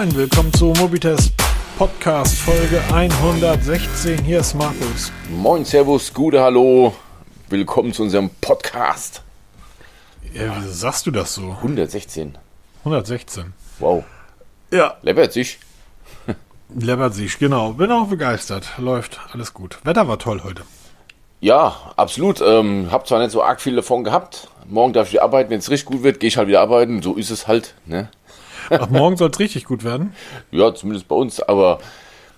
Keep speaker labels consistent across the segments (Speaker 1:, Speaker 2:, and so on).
Speaker 1: Moin, willkommen zu Mobitest Podcast Folge 116. Hier ist Markus.
Speaker 2: Moin, Servus, gute Hallo. Willkommen zu unserem Podcast.
Speaker 1: Ja, wieso sagst du das so?
Speaker 2: 116.
Speaker 1: 116.
Speaker 2: Wow.
Speaker 1: Ja,
Speaker 2: Leppert sich.
Speaker 1: läppert sich, genau. Bin auch begeistert. Läuft, alles gut. Wetter war toll heute.
Speaker 2: Ja, absolut. Ähm, hab zwar nicht so arg viel davon gehabt. Morgen darf ich wieder arbeiten. Wenn es richtig gut wird, gehe ich halt wieder arbeiten. So ist es halt. Ne?
Speaker 1: Ach, morgen soll es richtig gut werden.
Speaker 2: Ja, zumindest bei uns. Aber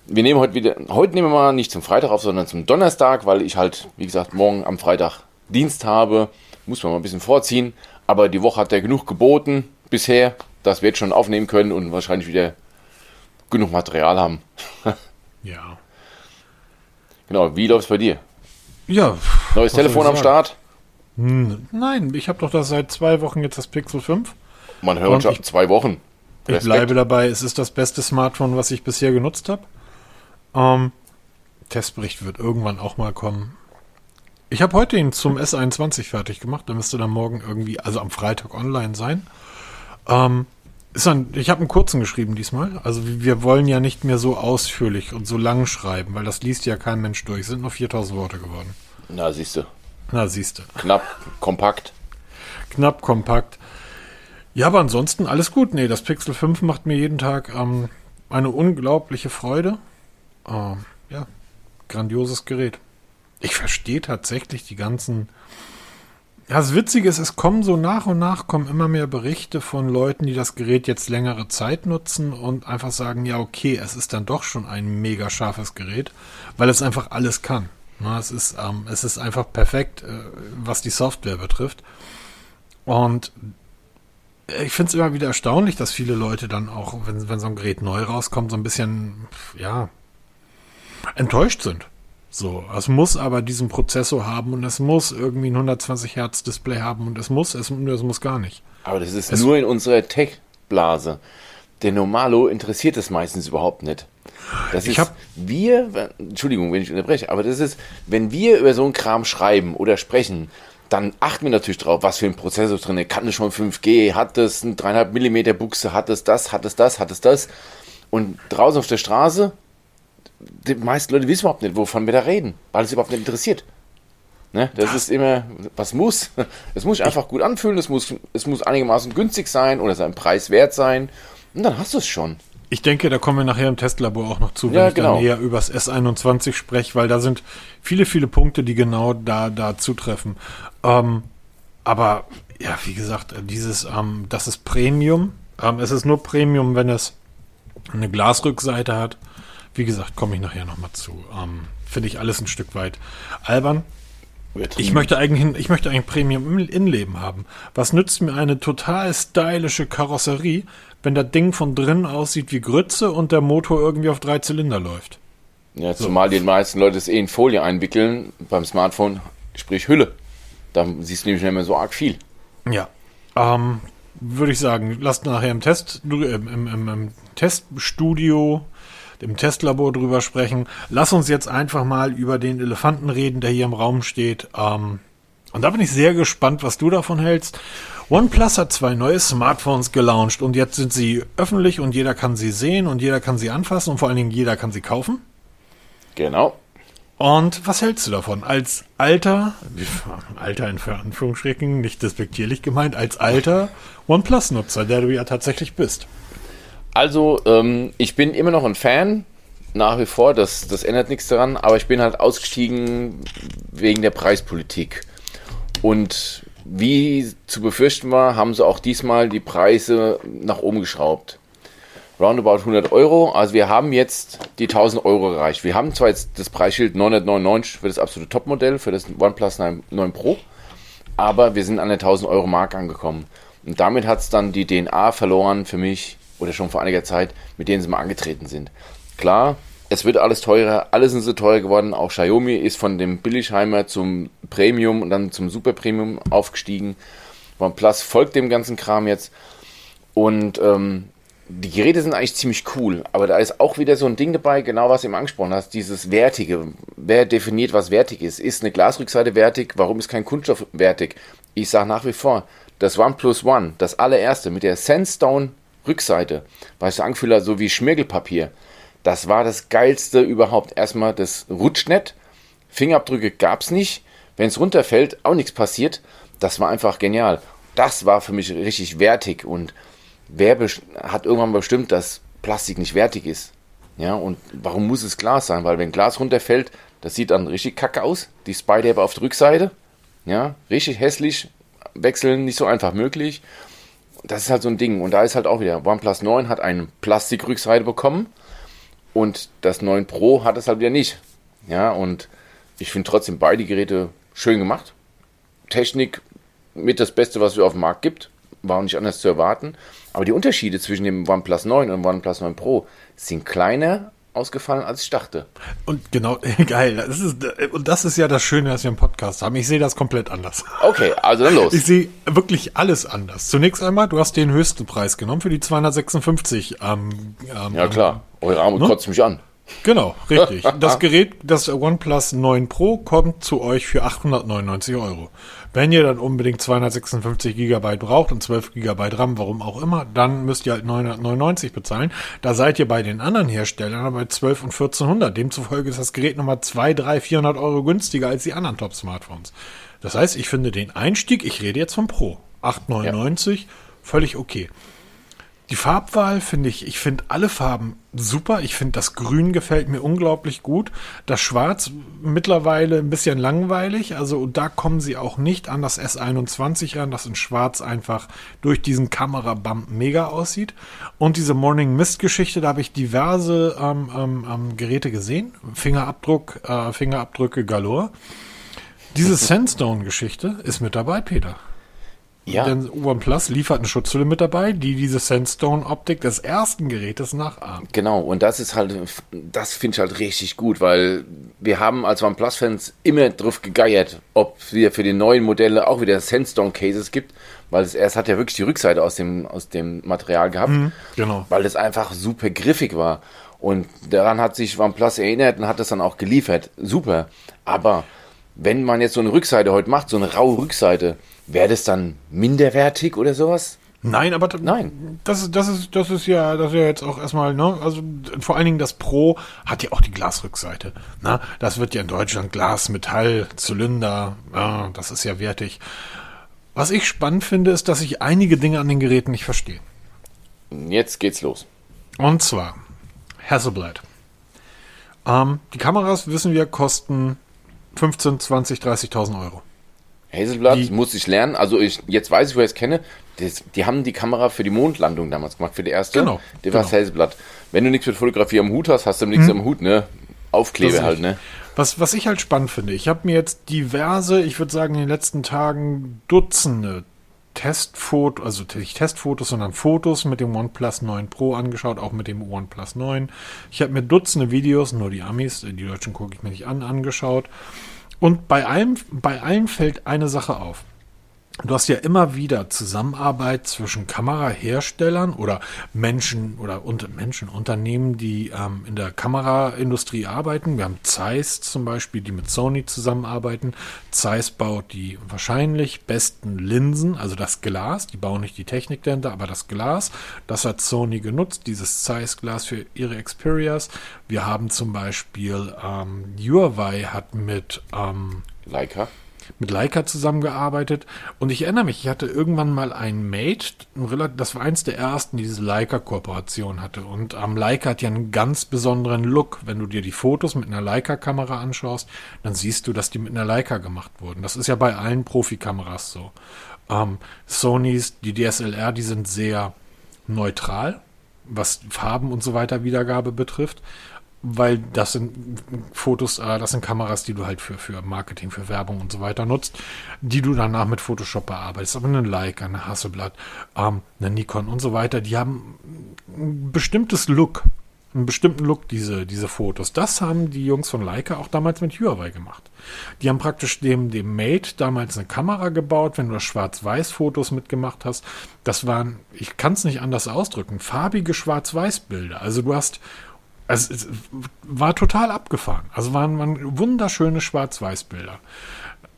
Speaker 2: wir nehmen heute wieder, heute nehmen wir mal nicht zum Freitag auf, sondern zum Donnerstag, weil ich halt, wie gesagt, morgen am Freitag Dienst habe. Muss man mal ein bisschen vorziehen. Aber die Woche hat er genug geboten bisher, dass wir jetzt schon aufnehmen können und wahrscheinlich wieder genug Material haben.
Speaker 1: Ja.
Speaker 2: Genau, wie läuft's bei dir?
Speaker 1: Ja.
Speaker 2: Neues Telefon am? Start?
Speaker 1: Hm, Nein, ich habe doch das seit zwei Wochen jetzt das Pixel 5.
Speaker 2: Man hört schon zwei Wochen.
Speaker 1: Ich
Speaker 2: Respekt.
Speaker 1: bleibe dabei, es ist das beste Smartphone, was ich bisher genutzt habe. Ähm, Testbericht wird irgendwann auch mal kommen. Ich habe heute ihn zum S21 fertig gemacht. Der müsste dann morgen irgendwie, also am Freitag online sein. Ähm, ist ein, ich habe einen kurzen geschrieben diesmal. Also wir wollen ja nicht mehr so ausführlich und so lang schreiben, weil das liest ja kein Mensch durch. Es sind nur 4000 Worte geworden.
Speaker 2: Na, siehst du.
Speaker 1: Na, siehste.
Speaker 2: Knapp, kompakt.
Speaker 1: knapp, kompakt. Ja, aber ansonsten alles gut. Nee, das Pixel 5 macht mir jeden Tag ähm, eine unglaubliche Freude. Ähm, ja, grandioses Gerät. Ich verstehe tatsächlich die ganzen. Ja, das Witzige ist, es kommen so nach und nach kommen immer mehr Berichte von Leuten, die das Gerät jetzt längere Zeit nutzen und einfach sagen, ja, okay, es ist dann doch schon ein mega scharfes Gerät, weil es einfach alles kann. Na, es, ist, ähm, es ist einfach perfekt, äh, was die Software betrifft. Und ich finde es immer wieder erstaunlich, dass viele Leute dann auch, wenn, wenn so ein Gerät neu rauskommt, so ein bisschen, ja, enttäuscht sind. So, es muss aber diesen Prozessor haben und es muss irgendwie ein 120 Hertz Display haben und es muss, es, es muss gar nicht.
Speaker 2: Aber das ist
Speaker 1: Es-
Speaker 2: nur in unserer Tech-Blase. Der Normalo interessiert es meistens überhaupt nicht. Das
Speaker 1: Ich
Speaker 2: ist,
Speaker 1: hab-
Speaker 2: wir, Entschuldigung, wenn ich unterbreche, aber das ist, wenn wir über so einen Kram schreiben oder sprechen, dann achten wir natürlich drauf, was für ein Prozessor drin ist. Kann es schon 5G? Hat es eine 3,5 mm Buchse? Hat es das? Hat es das? Hat es das? Und draußen auf der Straße, die meisten Leute wissen überhaupt nicht, wovon wir da reden, weil es überhaupt nicht interessiert. Ne? Das ist immer, was muss? Es muss einfach gut anfühlen, es muss, es muss einigermaßen günstig sein oder seinen Preis wert sein. Und dann hast du es schon.
Speaker 1: Ich denke, da kommen wir nachher im Testlabor auch noch zu, wenn
Speaker 2: Ja,
Speaker 1: ich
Speaker 2: genau.
Speaker 1: dann eher übers S21 spreche, weil da sind viele, viele Punkte, die genau da, da zutreffen. Ähm, aber ja, wie gesagt, äh, dieses, ähm, das ist Premium. Ähm, es ist nur Premium, wenn es eine Glasrückseite hat. Wie gesagt, komme ich nachher nochmal zu. Ähm, Finde ich alles ein Stück weit albern. Ich möchte eigentlich, ich möchte eigentlich Premium im Innenleben haben. Was nützt mir eine total stylische Karosserie, wenn das Ding von drinnen aussieht wie Grütze und der Motor irgendwie auf drei Zylinder läuft?
Speaker 2: Ja, zumal die meisten Leute es eh in Folie einwickeln, beim Smartphone, sprich Hülle. Da siehst du nämlich nicht mehr so arg viel.
Speaker 1: Ja. Ähm, würde ich sagen, lasst nachher im Test, im, im, im, im Teststudio, im Testlabor drüber sprechen. Lass uns jetzt einfach mal über den Elefanten reden, der hier im Raum steht. Ähm, und da bin ich sehr gespannt, was du davon hältst. OnePlus hat zwei neue Smartphones gelauncht und jetzt sind sie öffentlich und jeder kann sie sehen und jeder kann sie anfassen und vor allen Dingen jeder kann sie kaufen.
Speaker 2: Genau.
Speaker 1: Und was hältst du davon? Als alter, alter in Anführungsstrichen, nicht despektierlich gemeint, als alter OnePlus-Nutzer, der du ja tatsächlich bist.
Speaker 2: Also, ähm, ich bin immer noch ein Fan, nach wie vor, das, das ändert nichts daran, aber ich bin halt ausgestiegen wegen der Preispolitik. Und wie zu befürchten war, haben sie auch diesmal die Preise nach oben geschraubt. Roundabout 100 Euro, also wir haben jetzt die 1000 Euro erreicht. Wir haben zwar jetzt das Preisschild 999 für das absolute Topmodell, für das OnePlus 9, 9 Pro, aber wir sind an der 1000 Euro Mark angekommen. Und damit hat es dann die DNA verloren für mich, oder schon vor einiger Zeit, mit denen sie mal angetreten sind. Klar, es wird alles teurer, alles sind so teuer geworden. Auch Xiaomi ist von dem Billigheimer zum Premium und dann zum Super Premium aufgestiegen. OnePlus folgt dem ganzen Kram jetzt. Und ähm, die Geräte sind eigentlich ziemlich cool, aber da ist auch wieder so ein Ding dabei, genau was du eben angesprochen hast, dieses Wertige. Wer definiert, was wertig ist? Ist eine Glasrückseite wertig? Warum ist kein Kunststoff wertig? Ich sage nach wie vor, das OnePlus One, das allererste mit der Sandstone Rückseite, ich angefühlt habe, so wie Schmirgelpapier. Das war das geilste überhaupt. Erstmal, das rutscht nicht. Fingerabdrücke gab es nicht. Wenn es runterfällt, auch nichts passiert. Das war einfach genial. Das war für mich richtig wertig. Und wer hat irgendwann bestimmt, dass Plastik nicht wertig ist? Ja, und warum muss es Glas sein? Weil wenn Glas runterfällt, das sieht dann richtig kacke aus. Die Spider auf der Rückseite. Ja, richtig hässlich. Wechseln nicht so einfach möglich. Das ist halt so ein Ding. Und da ist halt auch wieder, OnePlus 9 hat eine Plastikrückseite bekommen und das 9 Pro hat es halt wieder nicht. Ja, und ich finde trotzdem beide Geräte schön gemacht. Technik mit das Beste, was es auf dem Markt gibt. War auch nicht anders zu erwarten. Aber die Unterschiede zwischen dem OnePlus 9 und OnePlus 9 Pro sind kleiner ausgefallen, als ich dachte.
Speaker 1: Und genau, geil. Das ist, und das ist ja das Schöne, dass wir einen Podcast haben. Ich sehe das komplett anders.
Speaker 2: Okay, also dann los.
Speaker 1: Ich sehe wirklich alles anders. Zunächst einmal, du hast den höchsten Preis genommen für die 256. Ähm,
Speaker 2: ähm, ja klar, eure Arme ne? kotzt mich an.
Speaker 1: Genau, richtig. Das Gerät, das OnePlus 9 Pro, kommt zu euch für 899 Euro. Wenn ihr dann unbedingt 256 GB braucht und 12 GB RAM, warum auch immer, dann müsst ihr halt 999 bezahlen. Da seid ihr bei den anderen Herstellern aber bei 12 und 1400. Demzufolge ist das Gerät nochmal 2, 3, 400 Euro günstiger als die anderen Top-Smartphones. Das heißt, ich finde den Einstieg, ich rede jetzt vom Pro, 899, ja. völlig okay. Die Farbwahl finde ich, ich finde alle Farben super. Ich finde das Grün gefällt mir unglaublich gut. Das Schwarz mittlerweile ein bisschen langweilig. Also da kommen sie auch nicht an das S21 ran, das in Schwarz einfach durch diesen Kamerabump mega aussieht. Und diese Morning Mist Geschichte, da habe ich diverse ähm, ähm, ähm, Geräte gesehen. Fingerabdruck, äh, Fingerabdrücke galore. Diese Sandstone Geschichte ist mit dabei, Peter. Ja. Denn OnePlus liefert eine Schutzhülle mit dabei, die diese Sandstone-Optik des ersten Gerätes nachahmt.
Speaker 2: Genau, und das ist halt, das finde ich halt richtig gut, weil wir haben als OnePlus-Fans immer drauf gegeiert, ob wir für die neuen Modelle auch wieder Sandstone-Cases gibt, weil es erst hat ja wirklich die Rückseite aus dem, aus dem Material gehabt. Mhm, genau. Weil es einfach super griffig war. Und daran hat sich OnePlus erinnert und hat das dann auch geliefert. Super. Aber wenn man jetzt so eine Rückseite heute macht, so eine raue Rückseite, Wäre das dann minderwertig oder sowas?
Speaker 1: Nein, aber Nein. Das, das, ist, das ist ja, das ist ja jetzt auch erstmal, ne, also vor allen Dingen das Pro hat ja auch die Glasrückseite. Ne? Das wird ja in Deutschland Glas, Metall, Zylinder, ja, das ist ja wertig. Was ich spannend finde, ist, dass ich einige Dinge an den Geräten nicht verstehe.
Speaker 2: Jetzt geht's los.
Speaker 1: Und zwar Hasselblad. Ähm, die Kameras, wissen wir, kosten 15, 20, 30.000 Euro.
Speaker 2: Hazelblatt die, muss ich lernen. Also ich, jetzt weiß ich, wo ich es kenne. Das, die haben die Kamera für die Mondlandung damals gemacht, für die erste. Genau. Die genau. war Hazelblatt. Wenn du nichts mit Fotografie am Hut hast, hast du nichts hm. am Hut, ne? Aufklebe halt, ne?
Speaker 1: Was, was ich halt spannend finde, ich habe mir jetzt diverse, ich würde sagen in den letzten Tagen Dutzende Testfotos, also nicht Testfotos, sondern Fotos mit dem OnePlus 9 Pro angeschaut, auch mit dem OnePlus 9. Ich habe mir Dutzende Videos, nur die Amis, die Deutschen gucke ich mir nicht an, angeschaut. Und bei allem, bei allem fällt eine Sache auf. Du hast ja immer wieder Zusammenarbeit zwischen Kameraherstellern oder Menschen oder unter Menschen, Unternehmen, die ähm, in der Kameraindustrie arbeiten. Wir haben Zeiss zum Beispiel, die mit Sony zusammenarbeiten. Zeiss baut die wahrscheinlich besten Linsen, also das Glas. Die bauen nicht die Technik dahinter, aber das Glas. Das hat Sony genutzt, dieses Zeiss-Glas für ihre Xperias. Wir haben zum Beispiel ähm, Huawei hat mit ähm,
Speaker 2: Leica
Speaker 1: mit Leica zusammengearbeitet und ich erinnere mich, ich hatte irgendwann mal ein Mate, das war eins der ersten, die diese Leica-Kooperation hatte und am ähm, Leica hat ja einen ganz besonderen Look. Wenn du dir die Fotos mit einer Leica-Kamera anschaust, dann siehst du, dass die mit einer Leica gemacht wurden. Das ist ja bei allen Profikameras so. Ähm, Sonys, die DSLR, die sind sehr neutral, was Farben und so weiter Wiedergabe betrifft weil das sind Fotos, äh, das sind Kameras, die du halt für, für Marketing, für Werbung und so weiter nutzt, die du danach mit Photoshop bearbeitest. Aber eine Leica, eine Hasselblad, ähm, eine Nikon und so weiter, die haben ein bestimmtes Look, einen bestimmten Look, diese, diese Fotos. Das haben die Jungs von Leica auch damals mit Huawei gemacht. Die haben praktisch dem, dem Mate damals eine Kamera gebaut, wenn du Schwarz-Weiß-Fotos mitgemacht hast. Das waren, ich kann es nicht anders ausdrücken, farbige Schwarz-Weiß-Bilder. Also du hast also es war total abgefahren. Also waren, waren wunderschöne Schwarz-Weiß-Bilder.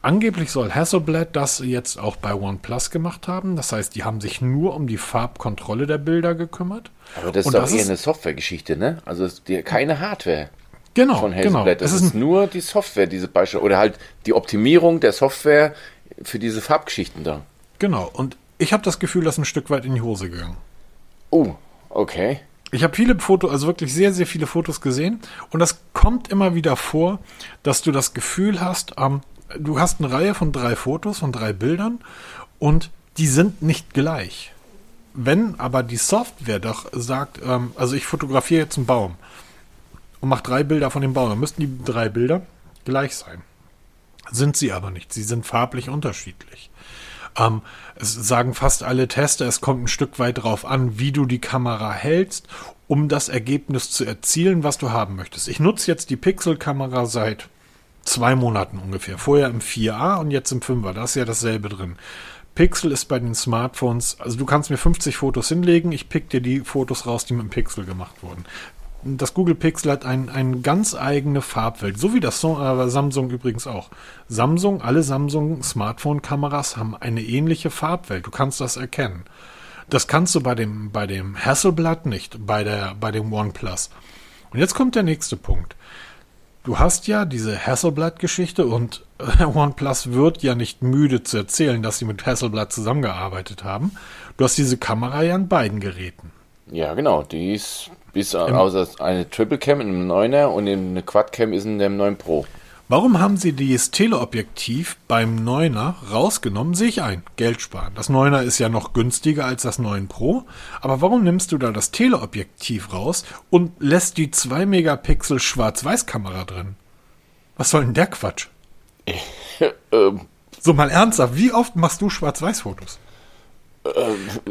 Speaker 1: angeblich soll Hasselblad das jetzt auch bei OnePlus gemacht haben. Das heißt, die haben sich nur um die Farbkontrolle der Bilder gekümmert.
Speaker 2: Aber das
Speaker 1: Und
Speaker 2: ist doch
Speaker 1: das
Speaker 2: eher
Speaker 1: ist-
Speaker 2: eine Softwaregeschichte, ne? Also keine Hardware
Speaker 1: Genau,
Speaker 2: von
Speaker 1: genau.
Speaker 2: Hasselblad. Das
Speaker 1: Es
Speaker 2: ist,
Speaker 1: ist
Speaker 2: nur die Software, diese Beispiele. Oder halt die Optimierung der Software für diese Farbgeschichten da.
Speaker 1: genau. Und ich habe das Gefühl, das ist ein Stück weit in die Hose gegangen.
Speaker 2: Oh, okay.
Speaker 1: Ich habe viele Fotos, also wirklich sehr, sehr viele Fotos gesehen. Und das kommt immer wieder vor, dass du das Gefühl hast, ähm, du hast eine Reihe von drei Fotos, von drei Bildern und die sind nicht gleich. Wenn aber die Software doch sagt, ähm, also ich fotografiere jetzt einen Baum und mache drei Bilder von dem Baum, dann müssten die drei Bilder gleich sein. Sind sie aber nicht. Sie sind farblich unterschiedlich. Ähm, es sagen fast alle Tester, es kommt ein Stück weit drauf an, wie du die Kamera hältst, um das Ergebnis zu erzielen, was du haben möchtest. Ich nutze jetzt die Pixel-Kamera seit zwei Monaten ungefähr. Vorher im 4a und jetzt im 5er. Da ist ja dasselbe drin. Pixel ist bei den Smartphones, also du kannst mir 50 Fotos hinlegen, ich pick dir die Fotos raus, die mit dem Pixel gemacht wurden. Das Google Pixel hat ein, eine ganz eigene Farbwelt, so wie das äh, Samsung übrigens auch. Samsung, alle Samsung Smartphone-Kameras haben eine ähnliche Farbwelt. Du kannst das erkennen. Das kannst du bei dem, bei dem Hasselblad nicht, bei, der, bei dem OnePlus. Und jetzt kommt der nächste Punkt. Du hast ja diese Hasselblad-Geschichte und äh, OnePlus wird ja nicht müde zu erzählen, dass sie mit Hasselblad zusammengearbeitet haben. Du hast diese Kamera ja an beiden Geräten.
Speaker 2: Ja, genau. Die ist bis außer eine Triple Cam in einem 9er und eine Quad Cam ist in dem 9 Pro.
Speaker 1: Warum haben sie dieses Teleobjektiv beim 9er rausgenommen? Sehe ich ein. Geld sparen. Das 9er ist ja noch günstiger als das 9 Pro. Aber warum nimmst du da das Teleobjektiv raus und lässt die 2 Megapixel Schwarz-Weiß-Kamera drin? Was soll denn der Quatsch?
Speaker 2: ähm,
Speaker 1: So mal ernsthaft, wie oft machst du Schwarz-Weiß-Fotos?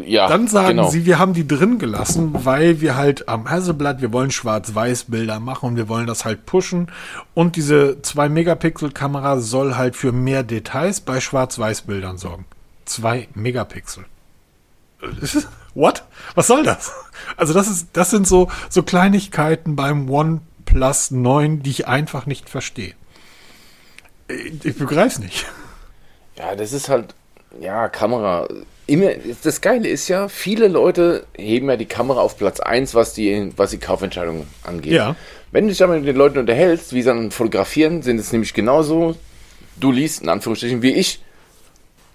Speaker 2: Ja,
Speaker 1: Dann sagen
Speaker 2: genau.
Speaker 1: sie, wir haben die drin gelassen, weil wir halt am Hasselblatt, wir wollen Schwarz-Weiß-Bilder machen und wir wollen das halt pushen. Und diese 2-Megapixel-Kamera soll halt für mehr Details bei Schwarz-Weiß-Bildern sorgen. 2 Megapixel. What? Was soll das? Also das ist, das sind so, so Kleinigkeiten beim OnePlus 9, die ich einfach nicht verstehe. Ich, ich begreife es nicht.
Speaker 2: Ja, das ist halt, ja, Kamera. Immer, das Geile ist ja, viele Leute heben ja die Kamera auf Platz 1, was die, was die Kaufentscheidung angeht.
Speaker 1: Ja.
Speaker 2: Wenn du dich aber mit den Leuten unterhältst, wie sie dann fotografieren, sind es nämlich genauso, du liest in Anführungsstrichen wie ich.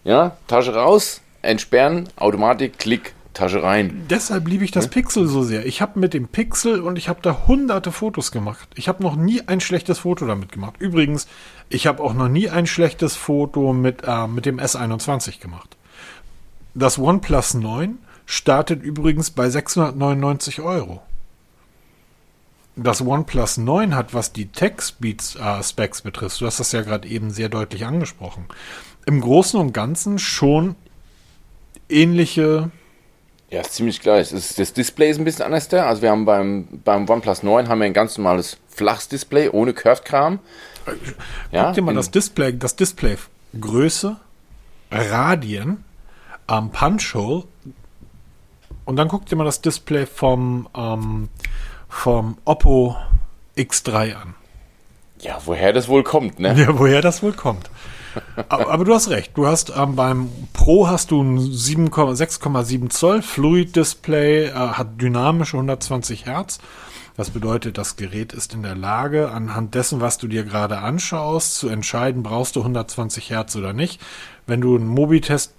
Speaker 2: Ja, Tasche raus, entsperren, Automatik, Klick, Tasche rein.
Speaker 1: Deshalb liebe ich das Pixel so sehr. Ich habe mit dem Pixel und ich habe da hunderte Fotos gemacht. Ich habe noch nie ein schlechtes Foto damit gemacht. Übrigens, ich habe auch noch nie ein schlechtes Foto mit, äh, mit dem S21 gemacht. Das OnePlus 9 startet übrigens bei 699 Euro. Das OnePlus 9 hat, was die Tech-Specs betrifft, du hast das ja gerade eben sehr deutlich angesprochen, im Großen und Ganzen schon ähnliche
Speaker 2: Ja, ist ziemlich gleich. Das, das Display ist ein bisschen anders da. Also wir haben beim, beim OnePlus 9 haben wir ein ganz normales flaches Display ohne Curved-Kram. Ja,
Speaker 1: Guck dir mal das Display, das Display Größe, Radien, ähm, Punch-Hole und dann guck dir mal das Display vom, ähm, vom Oppo X3 an.
Speaker 2: ja, woher das wohl kommt, ne?
Speaker 1: Ja, woher das wohl kommt. aber, aber du hast recht. Du hast ähm, beim Pro hast du ein 7, 6,7 Zoll Fluid Display, äh, hat dynamische 120 Hertz. Das bedeutet, das Gerät ist in der Lage, anhand dessen, was du dir gerade anschaust, zu entscheiden, brauchst du 120 Hertz oder nicht. Wenn du einen Mobitest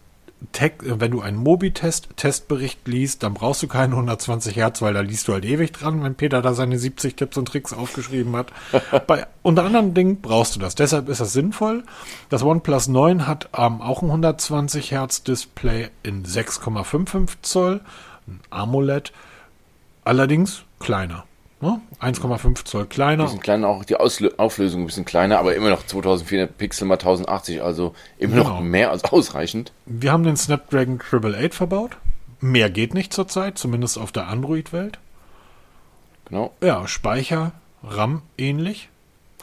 Speaker 1: Tech, wenn du einen Mobitest-Testbericht liest, dann brauchst du keine 120 Hertz, weil da liest du halt ewig dran, wenn Peter da seine 70 Tipps und Tricks aufgeschrieben hat. Bei unter anderem Dingen brauchst du das. Deshalb ist das sinnvoll. Das OnePlus 9 hat ähm, auch ein 120 Hertz Display in 6,55 Zoll, ein AMOLED, allerdings kleiner. Ne? 1,5 Zoll kleiner.
Speaker 2: bisschen kleiner, auch die Auslö Auflösung ein bisschen kleiner, aber immer noch 2400 Pixel mal 1080, also immer
Speaker 1: Genau.
Speaker 2: noch mehr als ausreichend.
Speaker 1: Wir haben den Snapdragon 888 verbaut. Mehr geht nicht zurzeit, zumindest auf der Android-Welt.
Speaker 2: Genau,
Speaker 1: Ja, Speicher, RAM ähnlich.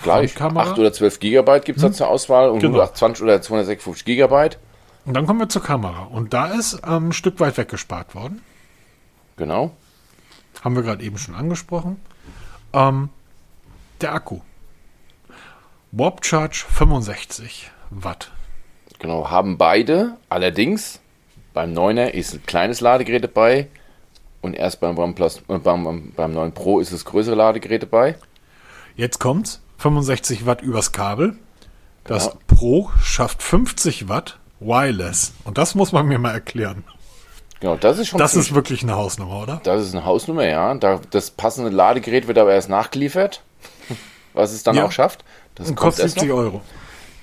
Speaker 2: gleich.
Speaker 1: Frontkamera.
Speaker 2: 8 oder 12 Gigabyte gibt es da zur Auswahl und
Speaker 1: Genau.
Speaker 2: 120 oder 256 Gigabyte.
Speaker 1: Und dann kommen wir zur Kamera. Und da ist ähm, ein Stück weit weggespart worden.
Speaker 2: Genau.
Speaker 1: Haben wir gerade eben schon angesprochen. Ähm, der Akku. Warp Charge 65. Watt.
Speaker 2: Genau, haben beide. Allerdings, beim 9er ist ein kleines Ladegerät dabei und erst beim OnePlus, äh, beim, beim 9 Pro ist das größere Ladegerät dabei.
Speaker 1: Jetzt kommt's. 65 Watt übers Kabel. Das
Speaker 2: Genau.
Speaker 1: Pro schafft 50 Watt wireless. Und das muss man mir mal erklären.
Speaker 2: Genau, das ist schon
Speaker 1: Das ist wirklich eine Hausnummer, oder?
Speaker 2: Das ist eine Hausnummer, ja. Da, das passende Ladegerät wird aber erst nachgeliefert, was es dann
Speaker 1: Ja.
Speaker 2: auch schafft. Das
Speaker 1: Und kostet
Speaker 2: erst
Speaker 1: 70
Speaker 2: noch.
Speaker 1: Euro.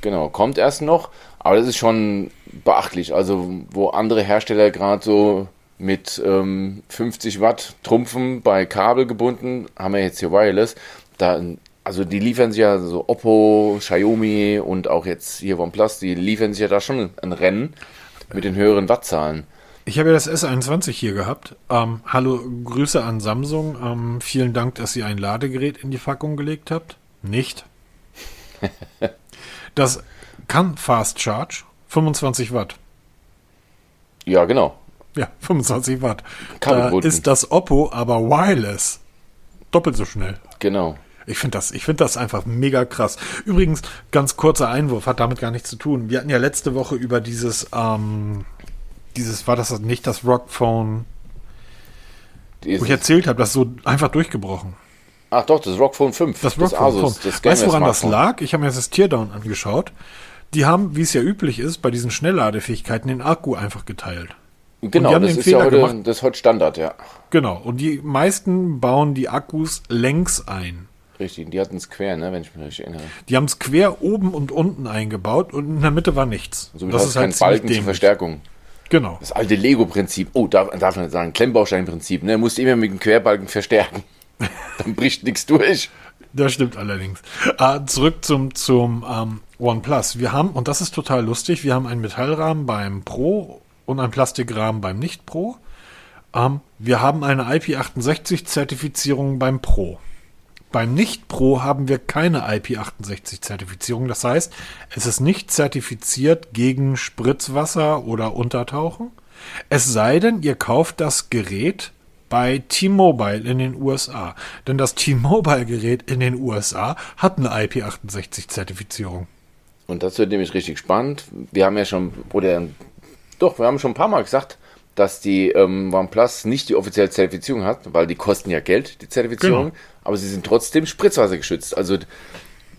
Speaker 2: Genau, kommt erst noch. Aber das ist schon beachtlich. Also, wo andere Hersteller gerade so mit ähm, 50 Watt trumpfen bei Kabel gebunden, haben wir jetzt hier Wireless. Da, also, die liefern sich ja so Oppo, Xiaomi und auch jetzt hier OnePlus, die liefern sich ja da schon ein Rennen mit den höheren Wattzahlen.
Speaker 1: Ich habe ja das S21 hier gehabt. Ähm, hallo, Grüße an Samsung. Ähm, vielen Dank, dass ihr ein Ladegerät in die Packung gelegt habt. Nicht. Das kann Fast Charge. 25 Watt.
Speaker 2: Ja, genau.
Speaker 1: Ja, 25 Watt. Da ist das Oppo aber wireless. Doppelt so schnell.
Speaker 2: Genau.
Speaker 1: Ich finde das, ich finde das einfach mega krass. Übrigens, ganz kurzer Einwurf, hat damit gar nichts zu tun. Wir hatten ja letzte Woche über dieses, ähm, dieses, war das nicht das Rockphone,
Speaker 2: Die
Speaker 1: wo ich
Speaker 2: ist,
Speaker 1: erzählt habe, das ist so einfach durchgebrochen.
Speaker 2: ach doch, das Rockphone 5.
Speaker 1: Das Rockphone.
Speaker 2: Asus,
Speaker 1: Phone.
Speaker 2: das
Speaker 1: weißt du, woran das lag? Ich habe mir jetzt das Teardown angeschaut. Die haben, wie es ja üblich ist, bei diesen Schnellladefähigkeiten den Akku einfach geteilt.
Speaker 2: Genau, das ist ja
Speaker 1: Fehler
Speaker 2: heute,
Speaker 1: gemacht.
Speaker 2: das ist heute Standard, ja.
Speaker 1: Genau. Und die meisten bauen die Akkus längs ein.
Speaker 2: Richtig, die hatten es quer, ne, wenn ich mich richtig erinnere.
Speaker 1: Die haben es quer oben und unten eingebaut und in der Mitte war nichts.
Speaker 2: Somit hast du keinen Balken zur Verstärkung.
Speaker 1: Genau.
Speaker 2: Das alte Lego-Prinzip. Oh, darf, darf man sagen, Klemmbaustein-Prinzip, ne? Musst immer mit dem Querbalken verstärken. Dann bricht nichts durch.
Speaker 1: Das stimmt allerdings. Äh, zurück zum, zum ähm, OnePlus. Wir haben, und das ist total lustig, wir haben einen Metallrahmen beim Pro und einen Plastikrahmen beim Nicht-Pro. Ähm, wir haben eine IP68-Zertifizierung beim Pro. Beim Nicht-Pro haben wir keine IP68-Zertifizierung. Das heißt, es ist nicht zertifiziert gegen Spritzwasser oder Untertauchen. Es sei denn, ihr kauft das Gerät bei T-Mobile in den USA. Denn das T-Mobile-Gerät in den USA hat eine IP68-Zertifizierung.
Speaker 2: Und das wird nämlich richtig spannend. Wir haben ja schon, oder doch, wir haben schon ein paar Mal gesagt, dass die ähm, OnePlus nicht die offizielle Zertifizierung hat, weil die kosten ja Geld, die Zertifizierung,
Speaker 1: Genau.
Speaker 2: aber sie sind trotzdem Spritzwasser geschützt. Also,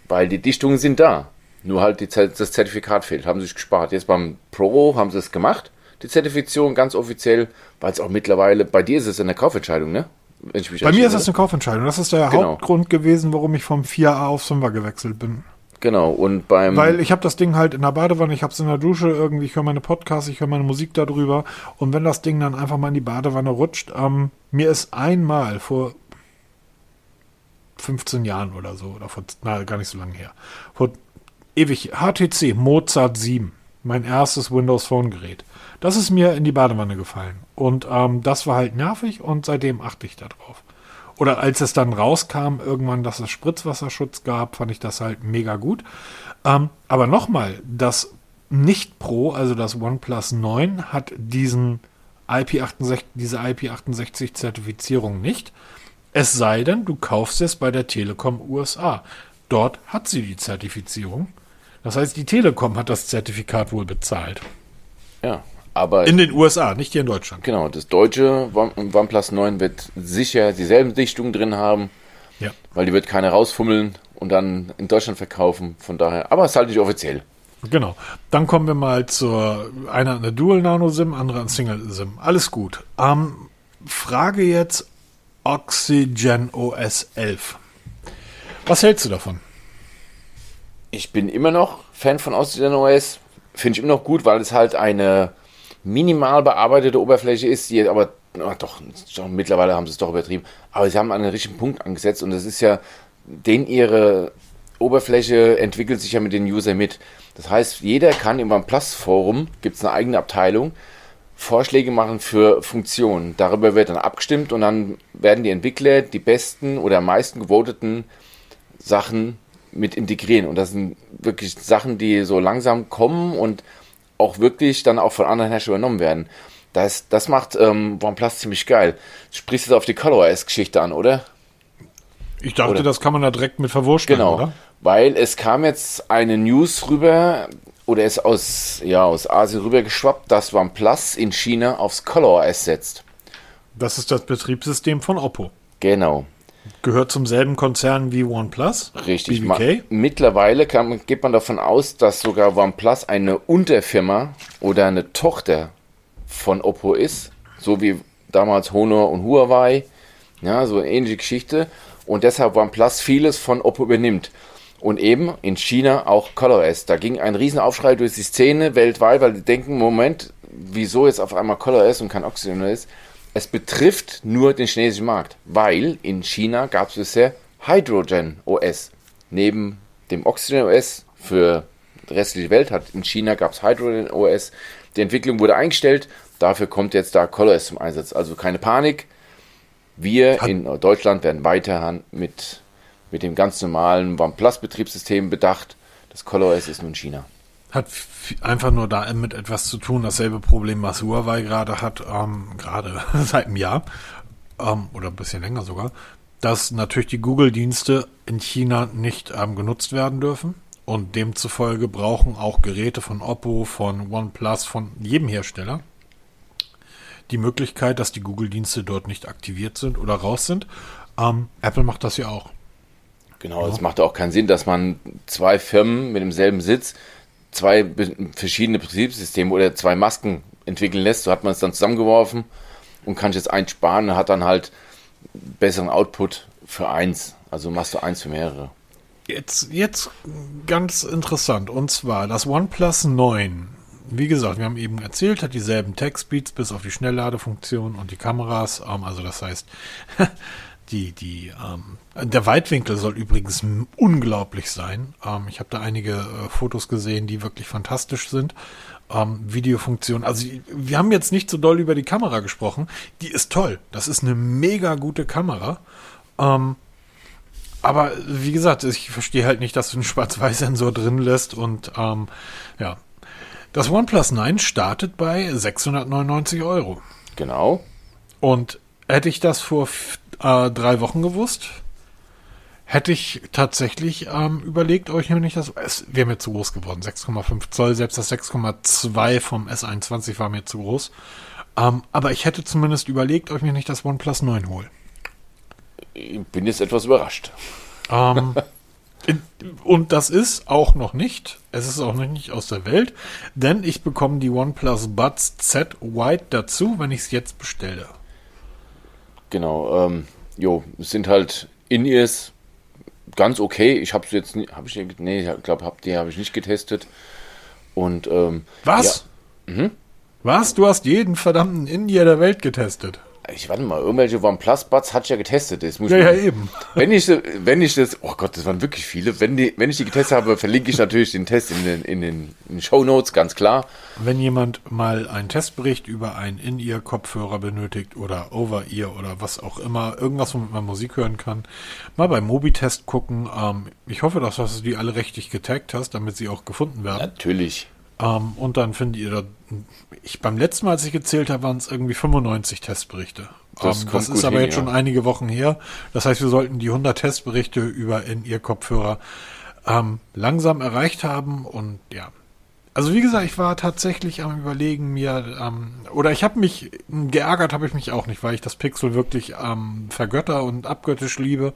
Speaker 2: weil die Dichtungen sind da. Nur halt die, das Zertifikat fehlt, haben sie sich gespart. Jetzt beim Pro haben sie es gemacht, die Zertifizierung ganz offiziell, weil es auch mittlerweile, bei dir ist es eine Kaufentscheidung, ne? Wenn ich mich
Speaker 1: Bei mir ist das eine Kaufentscheidung. Das ist der
Speaker 2: Genau.
Speaker 1: Hauptgrund gewesen, warum ich vom 4A auf 5er gewechselt bin.
Speaker 2: Genau, und beim.
Speaker 1: Weil ich habe das Ding halt in der Badewanne, ich habe es in der Dusche irgendwie, ich höre meine Podcasts, ich höre meine Musik darüber. Und wenn das Ding dann einfach mal in die Badewanne rutscht, ähm, mir ist einmal vor 15 Jahren oder so, oder vor, na, gar nicht so lange her, vor ewig, HTC Mozart 7, mein erstes Windows Phone Gerät. Das ist mir in die Badewanne gefallen. Und ähm, das war halt nervig und seitdem achte ich da drauf. Oder als es dann rauskam, irgendwann, dass es Spritzwasserschutz gab, fand ich das halt mega gut. Ähm, aber nochmal, das nicht Pro, also das OnePlus 9, hat diesen IP68, diese IP68-Zertifizierung nicht. Es sei denn, du kaufst es bei der Telekom USA. Dort hat sie die Zertifizierung. Das heißt, die Telekom hat das Zertifikat wohl bezahlt.
Speaker 2: ja, aber.
Speaker 1: In den USA, nicht hier in Deutschland.
Speaker 2: Genau, das deutsche One- OnePlus 9 wird sicher dieselben Dichtungen drin haben,
Speaker 1: Ja.
Speaker 2: weil die wird keiner rausfummeln und dann in Deutschland verkaufen. Von daher, aber es ist halt nicht offiziell.
Speaker 1: Genau. Dann kommen wir mal zur einer hat eine Dual Nano SIM, andere ein Single SIM. Alles gut. Ähm, Frage jetzt Oxygen OS 11. Was hältst du davon?
Speaker 2: Ich bin immer noch Fan von Oxygen OS. Finde ich immer noch gut, weil es halt eine minimal bearbeitete Oberfläche ist, die aber na doch, schon mittlerweile haben sie es doch übertrieben. Aber sie haben einen richtigen Punkt angesetzt und das ist ja, denn ihre Oberfläche entwickelt sich ja mit den User mit. Das heißt, jeder kann im OnePlus Forum, gibt es eine eigene Abteilung, Vorschläge machen für Funktionen. Darüber wird dann abgestimmt und dann werden die Entwickler die besten oder am meisten gewoteten Sachen mit integrieren. Und das sind wirklich Sachen, die so langsam kommen und auch wirklich dann auch von anderen Herstellern übernommen werden. Das, das macht ähm, OnePlus ziemlich geil. Du sprichst jetzt auf die ColorOS-Geschichte an, oder?
Speaker 1: Ich dachte,
Speaker 2: Oder-
Speaker 1: das kann man da direkt mit verwurschteln,
Speaker 2: Genau.
Speaker 1: oder?
Speaker 2: Weil es kam jetzt eine News rüber oder ist aus, ja, aus Asien rübergeschwappt, dass OnePlus in China aufs ColorOS setzt.
Speaker 1: Das ist das Betriebssystem von Oppo.
Speaker 2: Genau.
Speaker 1: Gehört zum selben Konzern wie OnePlus.
Speaker 2: Richtig. Ma mittlerweile kann, geht man davon aus, dass sogar OnePlus eine Unterfirma oder eine Tochter von Oppo ist, so wie damals Honor und Huawei. Ja, so eine ähnliche Geschichte. Und deshalb OnePlus vieles von Oppo übernimmt. Und eben in China auch ColorOS. Da ging ein Riesenaufschrei durch die Szene weltweit, weil die denken, Moment, wieso jetzt auf einmal ColorOS und kein Oxygen ist? Es betrifft nur den chinesischen Markt, weil in China gab es bisher Hydrogen OS. Neben dem Oxygen OS für die restliche Welt hat in China gab es Hydrogen OS. Die Entwicklung wurde eingestellt. Dafür kommt jetzt da ColorOS zum Einsatz. Also keine Panik. Wir hat in Deutschland werden weiterhin mit, mit dem ganz normalen OnePlus-Betriebssystem bedacht. Das ColorOS ist nun China.
Speaker 1: Hat einfach nur damit etwas zu tun, dasselbe Problem, was Huawei gerade hat, ähm, gerade seit einem Jahr ähm, oder ein bisschen länger sogar, dass natürlich die Google-Dienste in China nicht ähm, genutzt werden dürfen und demzufolge brauchen auch Geräte von Oppo, von OnePlus, von jedem Hersteller die Möglichkeit, dass die Google-Dienste dort nicht aktiviert sind oder raus sind. Ähm, Apple macht das ja auch.
Speaker 2: Genau, es ja. macht auch keinen Sinn, dass man zwei Firmen mit demselben Sitz zwei verschiedene Betriebssysteme oder zwei Masken entwickeln lässt. So hat man es dann zusammengeworfen und kann jetzt eins sparen und hat dann halt besseren Output für eins. Also machst du eins für mehrere.
Speaker 1: Jetzt, jetzt ganz interessant. Und zwar das OnePlus 9. Wie gesagt, wir haben eben erzählt, hat dieselben Tech-Speeds bis auf die Schnellladefunktion und die Kameras. Ähm, also das heißt, die, die, ähm, der Weitwinkel soll übrigens unglaublich sein. Ähm, ich habe da einige äh, Fotos gesehen, die wirklich fantastisch sind. Ähm, Videofunktion. Also wir haben jetzt nicht so doll über die Kamera gesprochen. Die ist toll. Das ist eine mega gute Kamera. Ähm, aber wie gesagt, ich verstehe halt nicht, dass du einen Schwarz-Weiß-Sensor drin lässt und ähm, ja. Das OnePlus 9 startet bei 699 Euro.
Speaker 2: Genau.
Speaker 1: Und hätte ich das vor äh, drei Wochen gewusst, hätte ich tatsächlich ähm, überlegt, euch nämlich das, es wäre mir zu groß geworden, 6,5 Zoll, selbst das 6,2 vom S21 war mir zu groß. Ähm, aber ich hätte zumindest überlegt, euch mir nicht das OnePlus 9 holen.
Speaker 2: Ich bin jetzt etwas überrascht.
Speaker 1: Ähm, und das ist auch noch nicht, es ist auch noch nicht aus der Welt, denn ich bekomme die OnePlus Buds Z White dazu, wenn ich es jetzt bestelle.
Speaker 2: Genau, ähm, jo, es sind halt In-Ears ganz okay. Ich habe es jetzt nicht, habe ich, nee, ich glaube, hab, die habe ich nicht getestet. Und, ähm,
Speaker 1: Was? Ja. Mhm. Was? Du hast jeden verdammten In-Ear der Welt getestet?
Speaker 2: Ich warte mal, irgendwelche OnePlus-Buds hat ja getestet. Das
Speaker 1: muss ja, ja, eben.
Speaker 2: Wenn ich, wenn ich das, oh Gott, das waren wirklich viele. Wenn, die, wenn ich die getestet habe, verlinke ich natürlich den Test in den, in den, in den Show Notes, ganz klar.
Speaker 1: Wenn jemand mal einen Testbericht über einen In-Ear-Kopfhörer benötigt oder Over-Ear oder was auch immer, irgendwas, womit man Musik hören kann, mal beim Mobitest gucken. Ähm, ich hoffe, dass du die alle richtig getaggt hast, damit sie auch gefunden werden.
Speaker 2: Natürlich.
Speaker 1: Ähm, und dann findet ihr da, ich beim letzten Mal, als ich gezählt habe, waren es irgendwie 95 Testberichte. Das, ähm, das ist aber hin, jetzt ja. schon einige Wochen her. Das heißt, wir sollten die 100 Testberichte über in ihr Kopfhörer ähm, langsam erreicht haben und ja. Also wie gesagt, ich war tatsächlich am überlegen mir, ähm, oder ich habe mich, geärgert habe ich mich auch nicht, weil ich das Pixel wirklich ähm, vergötter und abgöttisch liebe.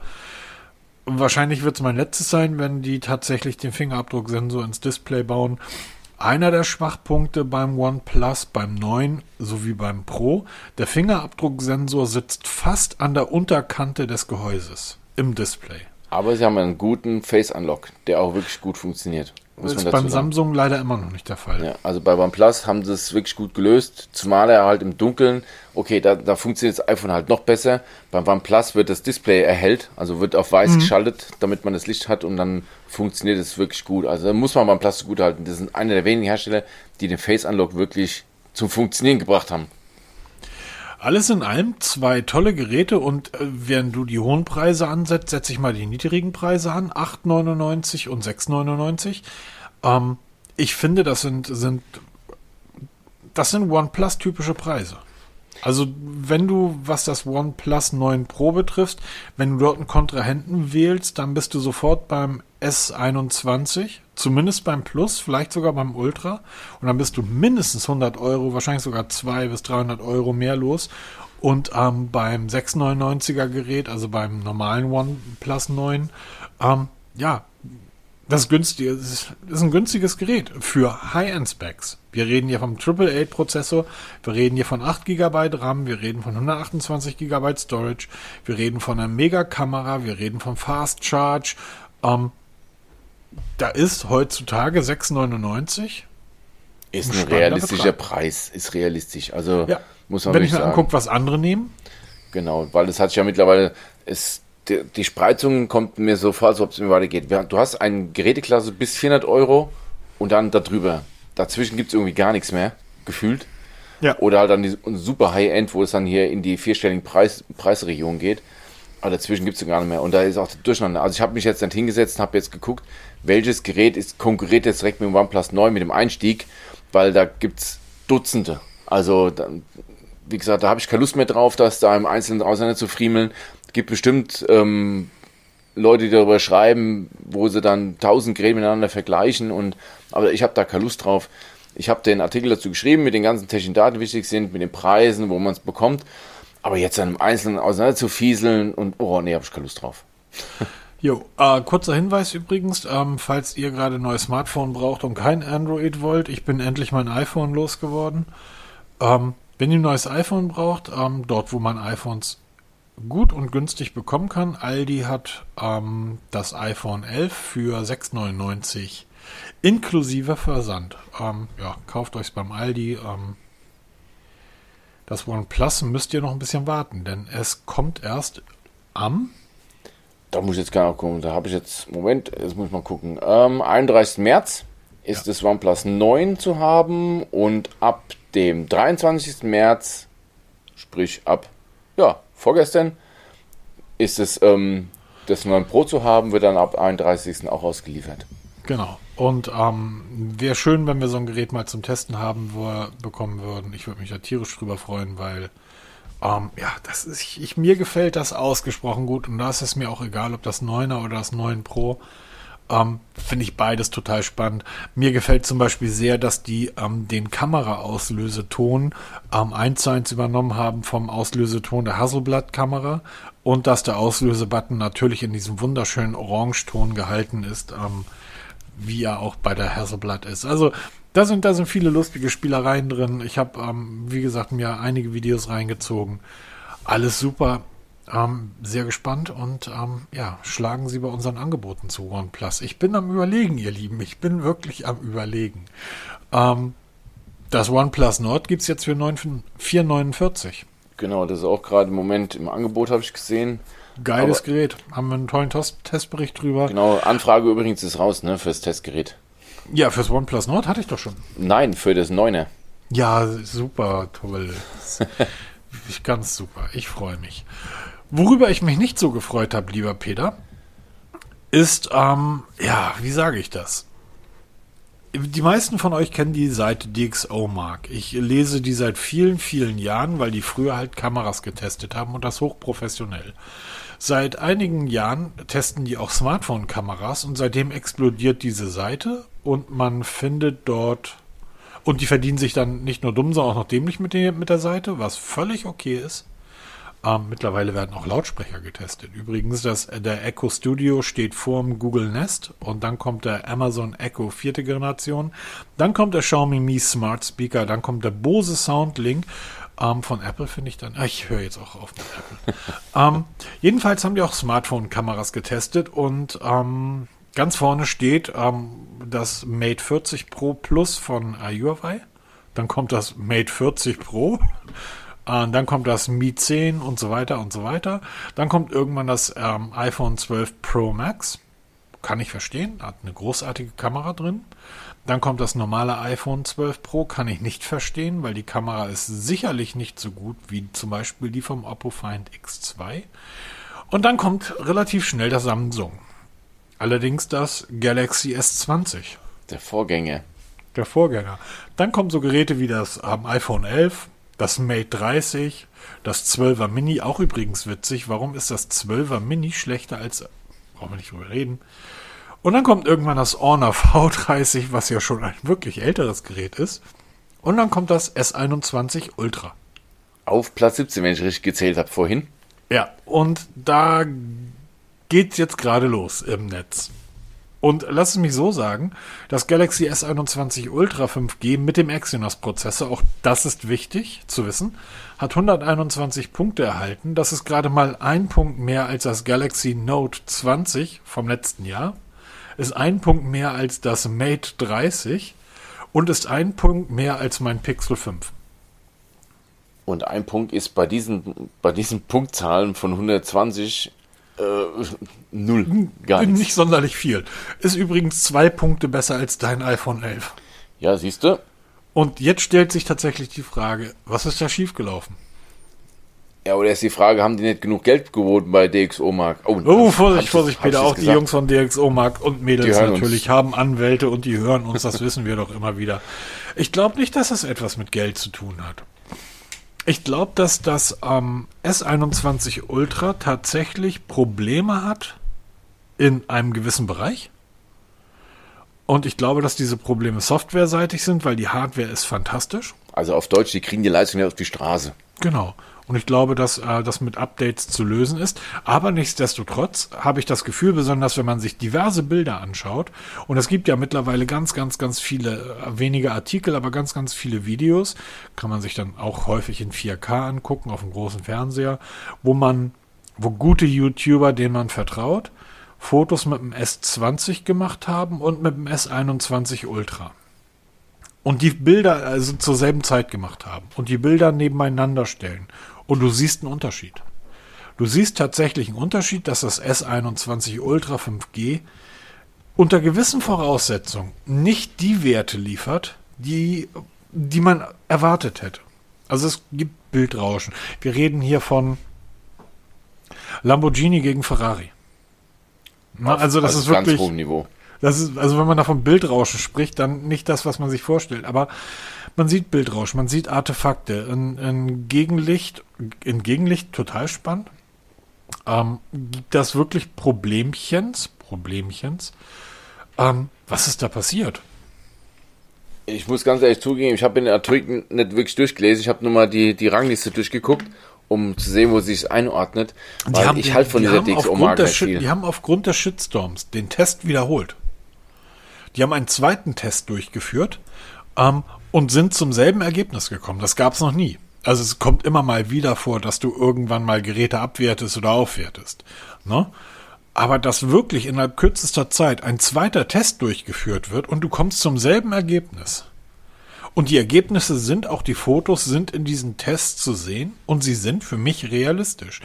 Speaker 1: Wahrscheinlich wird es mein letztes sein, wenn die tatsächlich den Fingerabdrucksensor ins Display bauen. Einer der Schwachpunkte beim OnePlus, beim 9 sowie beim Pro, der Fingerabdrucksensor sitzt fast an der Unterkante des Gehäuses im Display.
Speaker 2: Aber sie haben einen guten Face Unlock, der auch wirklich gut funktioniert.
Speaker 1: Das ist beim Samsung leider immer noch nicht der Fall.
Speaker 2: Ja, also bei OnePlus haben sie es wirklich gut gelöst, zumal er halt im Dunkeln, okay, da, da funktioniert das iPhone halt noch besser. Beim OnePlus wird das Display erhellt, also wird auf weiß mhm. geschaltet, damit man das Licht hat und dann funktioniert es wirklich gut. Also da muss man OnePlus gut halten. Das sind einer der wenigen Hersteller, die den Face Unlock wirklich zum Funktionieren gebracht haben.
Speaker 1: Alles in allem zwei tolle Geräte und äh, während du die hohen Preise ansetzt, setze ich mal die niedrigen Preise an, 8,99 und 6,99. Ähm, ich finde, das sind, sind, das sind OnePlus-typische Preise. Also, wenn du, was das OnePlus 9 Pro betrifft, wenn du dort einen Kontrahenten wählst, dann bist du sofort beim S21 Zumindest beim Plus, vielleicht sogar beim Ultra. Und dann bist du mindestens 100 Euro, wahrscheinlich sogar 200 bis 300 Euro mehr los. Und ähm, beim 699er Gerät, also beim normalen OnePlus 9, ähm, ja, das ist, günstig, das ist ein günstiges Gerät für High-End-Specs. Wir reden hier vom Triple 8 Prozessor, wir reden hier von 8 GB RAM, wir reden von 128 GB Storage, wir reden von einer Mega-Kamera, wir reden vom Fast Charge. Ähm, da ist heutzutage 6,99
Speaker 2: ist ein, ein realistischer Betrag. Preis, ist realistisch. Also
Speaker 1: ja. muss man Wenn ich mir angucke, was andere nehmen.
Speaker 2: Genau, weil das hat sich ja mittlerweile, es die, die Spreizung kommt mir so vor, als ob es mir weitergeht. Du hast eine Geräteklasse bis 400 Euro und dann darüber. Dazwischen gibt es irgendwie gar nichts mehr, gefühlt. Ja. Oder halt dann die super High-End, wo es dann hier in die vierstelligen Preis, Preisregion geht. Aber dazwischen gibt es gar nicht mehr. Und da ist auch der Durcheinander. Also ich habe mich jetzt nicht hingesetzt und habe jetzt geguckt, welches Gerät ist konkurriert jetzt direkt mit dem OnePlus 9 mit dem Einstieg, weil da gibt es Dutzende. Also, dann, wie gesagt, da habe ich keine Lust mehr drauf, das da im Einzelnen auseinander zu friemeln gibt bestimmt ähm, Leute, die darüber schreiben, wo sie dann tausend Geräte miteinander vergleichen und aber ich habe da keine Lust drauf. Ich habe den Artikel dazu geschrieben mit den ganzen technischen Daten, die wichtig sind, mit den Preisen, wo man es bekommt. Aber jetzt dann im Einzelnen auseinander zu fieseln und oh nee, habe ich keine Lust drauf.
Speaker 1: Jo, äh, kurzer Hinweis übrigens, ähm, falls ihr gerade ein neues Smartphone braucht und kein Android wollt, ich bin endlich mein iPhone losgeworden. Ähm, wenn ihr ein neues iPhone braucht, ähm, dort wo man iPhones gut und günstig bekommen kann. Aldi hat ähm, das iPhone 11 für 6,99 inklusive Versand. Ähm, ja, kauft euch beim Aldi. Ähm, das OnePlus müsst ihr noch ein bisschen warten, denn es kommt erst am.
Speaker 2: Da muss ich jetzt gar nicht gucken. Da habe ich jetzt, Moment, jetzt muss ich mal gucken. Ähm, 31. März ist ja. das OnePlus 9 zu haben und ab dem 23. März, sprich ab, ja, vorgestern ist es, ähm, das 9 Pro zu haben, wird dann ab 31. auch ausgeliefert.
Speaker 1: Genau. Und ähm, wäre schön, wenn wir so ein Gerät mal zum Testen haben wo bekommen würden. Ich würde mich da tierisch drüber freuen, weil ähm, ja, das ist, ich, mir gefällt das ausgesprochen gut und da ist es mir auch egal, ob das 9er oder das 9 Pro. Ähm, Finde ich beides total spannend. Mir gefällt zum Beispiel sehr, dass die ähm, den Kameraauslöseton ähm, eins zu eins übernommen haben vom Auslöseton der Hasselblatt-Kamera und dass der Auslösebutton natürlich in diesem wunderschönen Orangeton gehalten ist, ähm, wie er auch bei der Hasselblatt ist. Also da sind, da sind viele lustige Spielereien drin. Ich habe, ähm, wie gesagt, mir einige Videos reingezogen. Alles super. Ähm, sehr gespannt und ähm, ja, schlagen Sie bei unseren Angeboten zu OnePlus. Ich bin am Überlegen, ihr Lieben. Ich bin wirklich am Überlegen. Ähm, das OnePlus Nord gibt es jetzt für 4,49.
Speaker 2: Genau, das ist auch gerade im Moment im Angebot, habe ich gesehen.
Speaker 1: Geiles Aber, Gerät. Haben wir einen tollen Testbericht drüber.
Speaker 2: Genau, Anfrage übrigens ist raus, ne, fürs Testgerät.
Speaker 1: Ja, fürs OnePlus Nord hatte ich doch schon.
Speaker 2: Nein, für das 9er.
Speaker 1: Ja, super toll. ganz super. Ich freue mich. Worüber ich mich nicht so gefreut habe, lieber Peter, ist, ähm, ja, wie sage ich das? Die meisten von euch kennen die Seite DxO Mark. Ich lese die seit vielen, vielen Jahren, weil die früher halt Kameras getestet haben und das hochprofessionell. Seit einigen Jahren testen die auch Smartphone-Kameras und seitdem explodiert diese Seite und man findet dort und die verdienen sich dann nicht nur dumm, sondern auch noch dämlich mit, der, mit der Seite, was völlig okay ist. Ähm, mittlerweile werden auch Lautsprecher getestet. Übrigens, das, der Echo Studio steht vor dem Google Nest und dann kommt der Amazon Echo vierte Generation, dann kommt der Xiaomi Mi Smart Speaker, dann kommt der Bose Soundlink ähm, von Apple finde ich dann. Ah, ich höre jetzt auch auf mit Apple. ähm, jedenfalls haben die auch Smartphone-Kameras getestet und ähm, ganz vorne steht ähm, das Mate 40 Pro Plus von Huawei. Dann kommt das Mate 40 Pro und dann kommt das Mi 10 und so weiter und so weiter. Dann kommt irgendwann das ähm, iPhone 12 Pro Max. Kann ich verstehen, hat eine großartige Kamera drin. Dann kommt das normale iPhone 12 Pro, kann ich nicht verstehen, weil die Kamera ist sicherlich nicht so gut wie zum Beispiel die vom Oppo Find X2. Und dann kommt relativ schnell das Samsung. Allerdings das Galaxy S20.
Speaker 2: Der Vorgänger.
Speaker 1: Der Vorgänger. Dann kommen so Geräte wie das ähm, iPhone 11, das Mate 30, das 12er Mini, auch übrigens witzig. Warum ist das 12er Mini schlechter als, brauchen wir nicht drüber reden. Und dann kommt irgendwann das Honor V30, was ja schon ein wirklich älteres Gerät ist. Und dann kommt das S21 Ultra.
Speaker 2: Auf Platz 17, wenn ich richtig gezählt habe vorhin.
Speaker 1: Ja, und da geht's jetzt gerade los im Netz. Und lass es mich so sagen, das Galaxy S21 Ultra 5G mit dem Exynos-Prozessor, auch das ist wichtig zu wissen, hat 121 Punkte erhalten. Das ist gerade mal ein Punkt mehr als das Galaxy Note 20 vom letzten Jahr, ist ein Punkt mehr als das Mate 30 und ist ein Punkt mehr als mein Pixel 5.
Speaker 2: Und ein Punkt ist bei diesen, bei diesen Punktzahlen von 120 äh, null.
Speaker 1: Gar nichts. Nicht sonderlich viel. Ist übrigens zwei Punkte besser als dein iPhone 11.
Speaker 2: Ja, siehst du.
Speaker 1: Und jetzt stellt sich tatsächlich die Frage, was ist da schiefgelaufen?
Speaker 2: Ja, oder ist die Frage, haben die nicht genug Geld geboten bei DxO Mark?
Speaker 1: Oh, oh Vorsicht, Vorsicht, Peter, auch die Jungs von DxO Mark und Mädels natürlich uns. haben Anwälte und die hören uns, das wissen wir doch immer wieder. Ich glaube nicht, dass das etwas mit Geld zu tun hat. Ich glaube, dass das ähm, S21 Ultra tatsächlich Probleme hat in einem gewissen Bereich. Und ich glaube, dass diese Probleme softwareseitig sind, weil die Hardware ist fantastisch.
Speaker 2: Also auf Deutsch, die kriegen die Leistung ja auf die Straße.
Speaker 1: Genau. Und ich glaube, dass äh, das mit Updates zu lösen ist. Aber nichtsdestotrotz habe ich das Gefühl, besonders wenn man sich diverse Bilder anschaut, und es gibt ja mittlerweile ganz, ganz, ganz viele, äh, wenige Artikel, aber ganz, ganz viele Videos, kann man sich dann auch häufig in 4K angucken, auf dem großen Fernseher, wo man, wo gute YouTuber, denen man vertraut, Fotos mit dem S20 gemacht haben und mit dem S21 Ultra und die Bilder also zur selben Zeit gemacht haben und die Bilder nebeneinander stellen und du siehst einen Unterschied. Du siehst tatsächlich einen Unterschied, dass das S21 Ultra 5G unter gewissen Voraussetzungen nicht die Werte liefert, die, die man erwartet hätte. Also es gibt Bildrauschen. Wir reden hier von Lamborghini gegen Ferrari.
Speaker 2: Na, also das ist wirklich ganz hohem Niveau.
Speaker 1: Das ist, also wenn man da von Bildrauschen spricht, dann nicht das, was man sich vorstellt. Aber man sieht Bildrauschen, man sieht Artefakte. In, in Gegenlicht, in Gegenlicht total spannend. Ähm, gibt das wirklich Problemchens? Problemchens? Ähm, was ist da passiert?
Speaker 2: Ich muss ganz ehrlich zugeben, ich habe den Artikel nicht wirklich durchgelesen. Ich habe nur mal die, die Rangliste durchgeguckt um zu sehen, wo sie sich einordnet.
Speaker 1: Weil ich halt von dieser DxO-Marke Die haben aufgrund des Shitstorms den Test wiederholt. Die haben einen zweiten Test durchgeführt ähm, und sind zum selben Ergebnis gekommen. Das gab es noch nie. Also es kommt immer mal wieder vor, dass du irgendwann mal Geräte abwertest oder aufwertest. Ne? Aber dass wirklich innerhalb kürzester Zeit ein zweiter Test durchgeführt wird und du kommst zum selben Ergebnis. Und die Ergebnisse sind, auch die Fotos sind in diesen Tests zu sehen und sie sind für mich realistisch.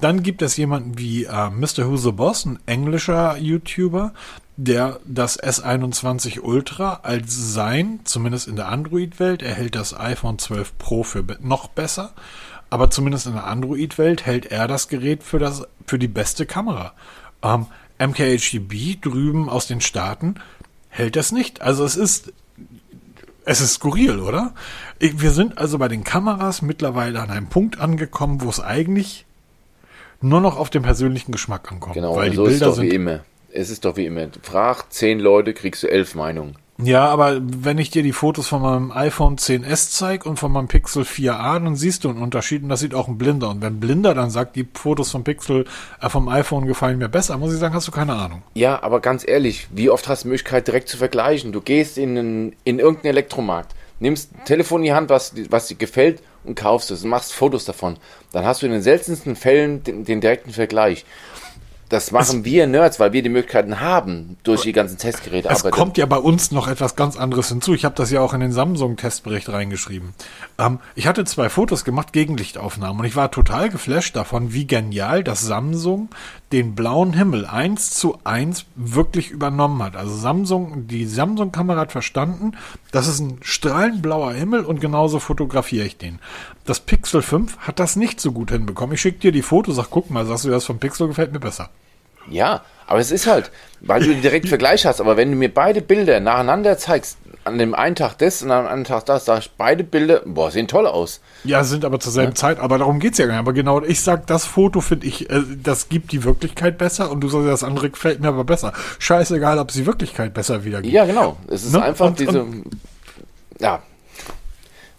Speaker 1: Dann gibt es jemanden wie äh, Mr. Who's the Boss, ein englischer YouTuber, der das S21 Ultra als sein, zumindest in der Android-Welt, er hält das iPhone 12 Pro für noch besser, aber zumindest in der Android-Welt hält er das Gerät für, das, für die beste Kamera. Ähm, MKHDB drüben aus den Staaten hält das nicht. Also es ist, es ist skurril, oder? Wir sind also bei den Kameras mittlerweile an einem Punkt angekommen, wo es eigentlich nur noch auf den persönlichen Geschmack ankommt.
Speaker 2: Genau, weil die so Bilder ist doch wie immer es ist doch wie immer. Frag zehn Leute, kriegst du elf Meinungen.
Speaker 1: Ja, aber wenn ich dir die Fotos von meinem iPhone 10s zeige und von meinem Pixel 4a, dann siehst du einen Unterschied und das sieht auch ein Blinder. Und wenn Blinder dann sagt, die Fotos vom Pixel, äh, vom iPhone gefallen mir besser, muss ich sagen, hast du keine Ahnung.
Speaker 2: Ja, aber ganz ehrlich, wie oft hast du die Möglichkeit direkt zu vergleichen? Du gehst in, einen, in irgendeinen Elektromarkt, nimmst ein Telefon in die Hand, was, was dir gefällt und kaufst es und machst Fotos davon. Dann hast du in den seltensten Fällen den, den direkten Vergleich. Das machen es, wir Nerds, weil wir die Möglichkeiten haben, durch die ganzen Testgeräte.
Speaker 1: Es arbeiten. kommt ja bei uns noch etwas ganz anderes hinzu. Ich habe das ja auch in den Samsung-Testbericht reingeschrieben. Ähm, ich hatte zwei Fotos gemacht, Gegenlichtaufnahmen, und ich war total geflasht davon, wie genial das Samsung den blauen Himmel eins zu eins wirklich übernommen hat. Also Samsung, die Samsung-Kamera hat verstanden, das ist ein strahlend blauer Himmel und genauso fotografiere ich den. Das Pixel 5 hat das nicht so gut hinbekommen. Ich schicke dir die Fotos, sag, guck mal, sagst du, das vom Pixel gefällt mir besser.
Speaker 2: Ja, aber es ist halt, weil du direkt Vergleich hast, aber wenn du mir beide Bilder nacheinander zeigst, an dem einen Tag das und an einem Tag das, da beide Bilder, boah, sehen toll aus.
Speaker 1: Ja, sind aber zur selben ja. Zeit, aber darum geht es ja gar nicht. Aber genau, ich sag, das Foto finde ich, äh, das gibt die Wirklichkeit besser und du sagst, das andere gefällt mir aber besser. Scheißegal, ob es die Wirklichkeit besser wiedergibt.
Speaker 2: Ja, genau. Es ist ne? einfach und, diese, und, ja.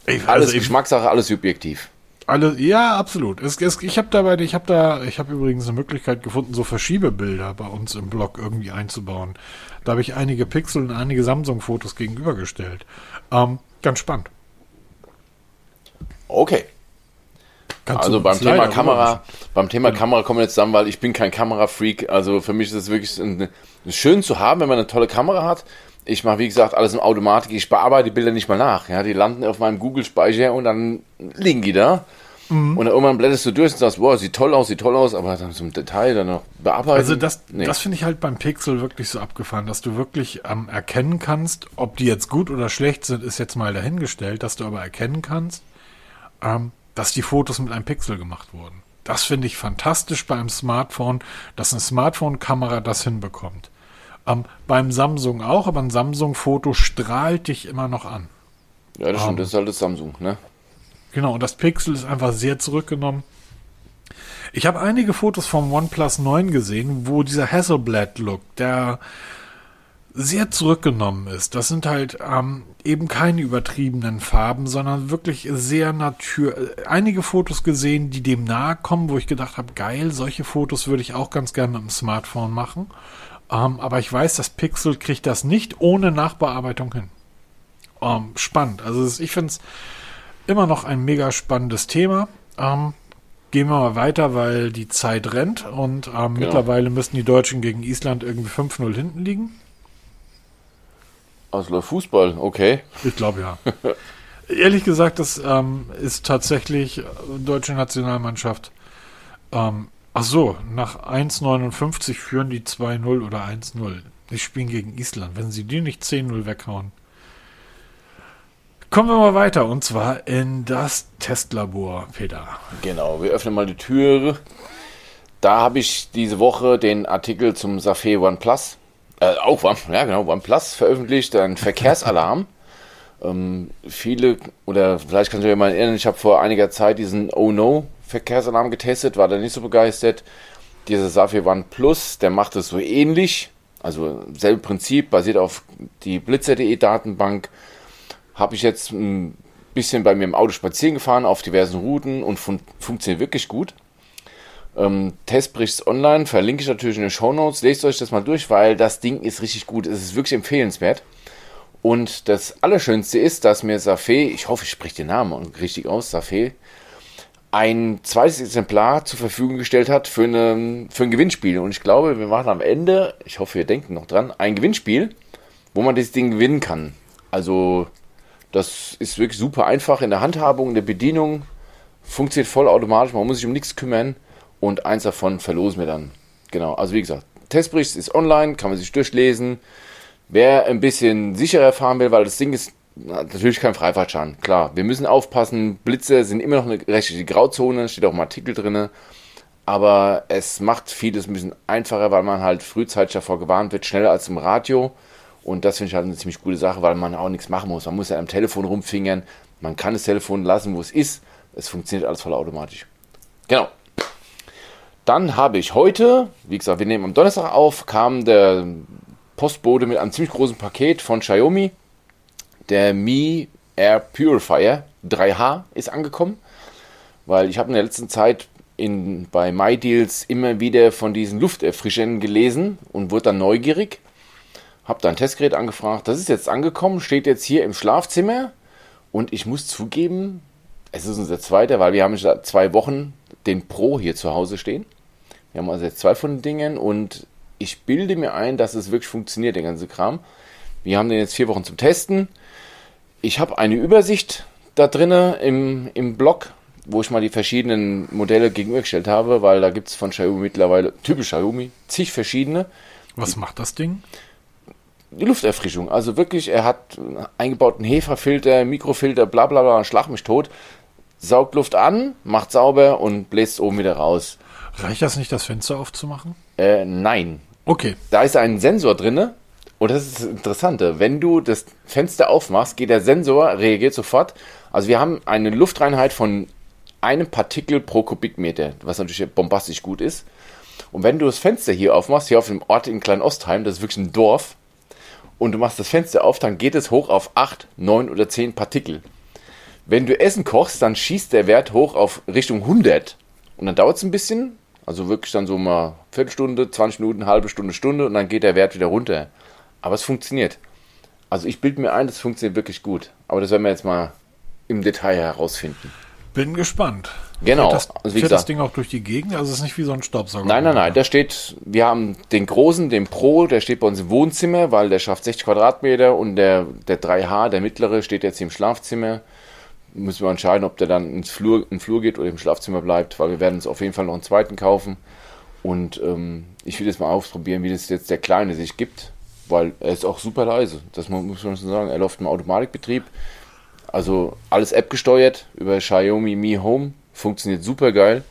Speaker 2: Ich, also alles ich, Geschmackssache, alles subjektiv.
Speaker 1: Alle, ja, absolut. Es, es, ich habe dabei, ich habe da, ich habe übrigens eine Möglichkeit gefunden, so Verschiebebilder bei uns im Blog irgendwie einzubauen. Da habe ich einige Pixel und einige Samsung-Fotos gegenübergestellt. Ähm, ganz spannend.
Speaker 2: Okay. Kannst also beim Thema Kamera, beim Thema genau. Kamera kommen wir jetzt zusammen, weil ich bin kein Kamerafreak. Also für mich ist es wirklich ein, schön zu haben, wenn man eine tolle Kamera hat. Ich mache, wie gesagt, alles in Automatik. Ich bearbeite die Bilder nicht mal nach. Ja, die landen auf meinem Google-Speicher und dann liegen die da. Mhm. Und dann irgendwann blätterst du durch und sagst, wow, sieht toll aus, sieht toll aus, aber dann zum Detail dann noch bearbeiten.
Speaker 1: Also das, nee. das finde ich halt beim Pixel wirklich so abgefahren, dass du wirklich ähm, erkennen kannst, ob die jetzt gut oder schlecht sind, ist jetzt mal dahingestellt, dass du aber erkennen kannst, ähm, dass die Fotos mit einem Pixel gemacht wurden. Das finde ich fantastisch beim Smartphone, dass eine Smartphone-Kamera das hinbekommt. Ähm, beim Samsung auch, aber ein Samsung-Foto strahlt dich immer noch an.
Speaker 2: Ja, das stimmt, um, das ist halt das Samsung, ne?
Speaker 1: Genau, und das Pixel ist einfach sehr zurückgenommen. Ich habe einige Fotos vom OnePlus 9 gesehen, wo dieser Hasselblad-Look, der sehr zurückgenommen ist. Das sind halt ähm, eben keine übertriebenen Farben, sondern wirklich sehr natürlich. Einige Fotos gesehen, die dem nahe kommen, wo ich gedacht habe, geil, solche Fotos würde ich auch ganz gerne mit dem Smartphone machen. Ähm, aber ich weiß, das Pixel kriegt das nicht ohne Nachbearbeitung hin. Ähm, spannend. Also ich finde es immer noch ein mega spannendes Thema. Ähm, gehen wir mal weiter, weil die Zeit rennt und ähm, genau. mittlerweile müssten die Deutschen gegen Island irgendwie 5-0 hinten liegen.
Speaker 2: Also Fußball, okay.
Speaker 1: Ich glaube ja. Ehrlich gesagt, das ähm, ist tatsächlich äh, deutsche Nationalmannschaft. Ähm, ach so, nach 1,59 führen die 2-0 oder 1-0. Die spielen gegen Island. Wenn sie die nicht 10-0 weghauen, Kommen wir mal weiter und zwar in das Testlabor, Peter.
Speaker 2: Genau, wir öffnen mal die Tür. Da habe ich diese Woche den Artikel zum Safé OnePlus, äh, auch One, ja genau, OnePlus veröffentlicht, ein Verkehrsalarm. ähm, viele, oder vielleicht kannst du dich mal erinnern, ich habe vor einiger Zeit diesen Oh No Verkehrsalarm getestet, war da nicht so begeistert. Dieser Safir One Plus, der macht es so ähnlich, also selbe Prinzip, basiert auf die Blitzer.de Datenbank habe ich jetzt ein bisschen bei mir im Auto spazieren gefahren auf diversen Routen und fun funktioniert wirklich gut. Ähm, Testberichts online, verlinke ich natürlich in den Show Notes. Lest euch das mal durch, weil das Ding ist richtig gut. Es ist wirklich empfehlenswert. Und das Allerschönste ist, dass mir Safé, ich hoffe, ich spreche den Namen richtig aus, Safé, ein zweites Exemplar zur Verfügung gestellt hat für, eine, für ein Gewinnspiel. Und ich glaube, wir machen am Ende, ich hoffe, ihr denkt noch dran, ein Gewinnspiel, wo man das Ding gewinnen kann. Also das ist wirklich super einfach in der Handhabung, in der Bedienung. Funktioniert vollautomatisch, man muss sich um nichts kümmern. Und eins davon verlosen wir dann. Genau, also wie gesagt, Testbericht ist online, kann man sich durchlesen. Wer ein bisschen sicherer fahren will, weil das Ding ist natürlich kein Freifahrtschaden. Klar, wir müssen aufpassen, Blitze sind immer noch eine rechtliche Grauzone, steht auch im Artikel drin. Aber es macht vieles ein bisschen einfacher, weil man halt frühzeitig davor gewarnt wird, schneller als im Radio. Und das finde ich halt eine ziemlich gute Sache, weil man auch nichts machen muss. Man muss ja am Telefon rumfingern. Man kann das Telefon lassen, wo es ist. Es funktioniert alles voll automatisch. Genau. Dann habe ich heute, wie gesagt, wir nehmen am Donnerstag auf, kam der Postbote mit einem ziemlich großen Paket von Xiaomi. Der Mi Air Purifier 3H ist angekommen, weil ich habe in der letzten Zeit in, bei MyDeals immer wieder von diesen Lufterfrischern gelesen und wurde dann neugierig habe da ein Testgerät angefragt. Das ist jetzt angekommen, steht jetzt hier im Schlafzimmer. Und ich muss zugeben, es ist unser zweiter, weil wir haben seit zwei Wochen den Pro hier zu Hause stehen. Wir haben also jetzt zwei von den Dingen und ich bilde mir ein, dass es wirklich funktioniert, der ganze Kram. Wir haben den jetzt vier Wochen zum Testen. Ich habe eine Übersicht da drinnen im, im Blog, wo ich mal die verschiedenen Modelle gegenübergestellt habe, weil da gibt es von Xiaomi mittlerweile, typisch Xiaomi, zig verschiedene.
Speaker 1: Was macht das Ding?
Speaker 2: die Lufterfrischung. Also wirklich, er hat eingebauten Heferfilter, Mikrofilter, bla bla bla, schlag mich tot. Saugt Luft an, macht sauber und bläst oben wieder raus.
Speaker 1: Reicht das nicht, das Fenster aufzumachen?
Speaker 2: Äh, nein.
Speaker 1: Okay.
Speaker 2: Da ist ein Sensor drin Und das ist das Interessante. Wenn du das Fenster aufmachst, geht der Sensor, reagiert sofort. Also wir haben eine Luftreinheit von einem Partikel pro Kubikmeter, was natürlich bombastisch gut ist. Und wenn du das Fenster hier aufmachst, hier auf dem Ort in Kleinostheim, das ist wirklich ein Dorf, und du machst das Fenster auf, dann geht es hoch auf 8, 9 oder 10 Partikel. Wenn du Essen kochst, dann schießt der Wert hoch auf Richtung 100. Und dann dauert es ein bisschen, also wirklich dann so mal Viertelstunde, 20 Minuten, halbe Stunde, Stunde und dann geht der Wert wieder runter. Aber es funktioniert. Also ich bilde mir ein, das funktioniert wirklich gut. Aber das werden wir jetzt mal im Detail herausfinden.
Speaker 1: Bin gespannt.
Speaker 2: Genau.
Speaker 1: Fährt das,
Speaker 2: Also
Speaker 1: fährt das
Speaker 2: gesagt-
Speaker 1: Ding auch durch die Gegend? Also es ist nicht wie so ein Staubsauger.
Speaker 2: Nein, nein, nein. Der steht, wir haben den großen, den Pro, der steht bei uns im Wohnzimmer, weil der schafft 60 Quadratmeter und der, der 3H, der mittlere, steht jetzt im Schlafzimmer. Müssen wir entscheiden, ob der dann ins Flur, in den Flur geht oder im Schlafzimmer bleibt, weil wir werden uns auf jeden Fall noch einen zweiten kaufen. Und ähm, ich will jetzt mal ausprobieren, wie das jetzt der Kleine sich gibt, weil er ist auch super leise. Das mu- muss man schon sagen. Er läuft im Automatikbetrieb. Also alles App gesteuert über Xiaomi Mi Home. Funktioniert super geil.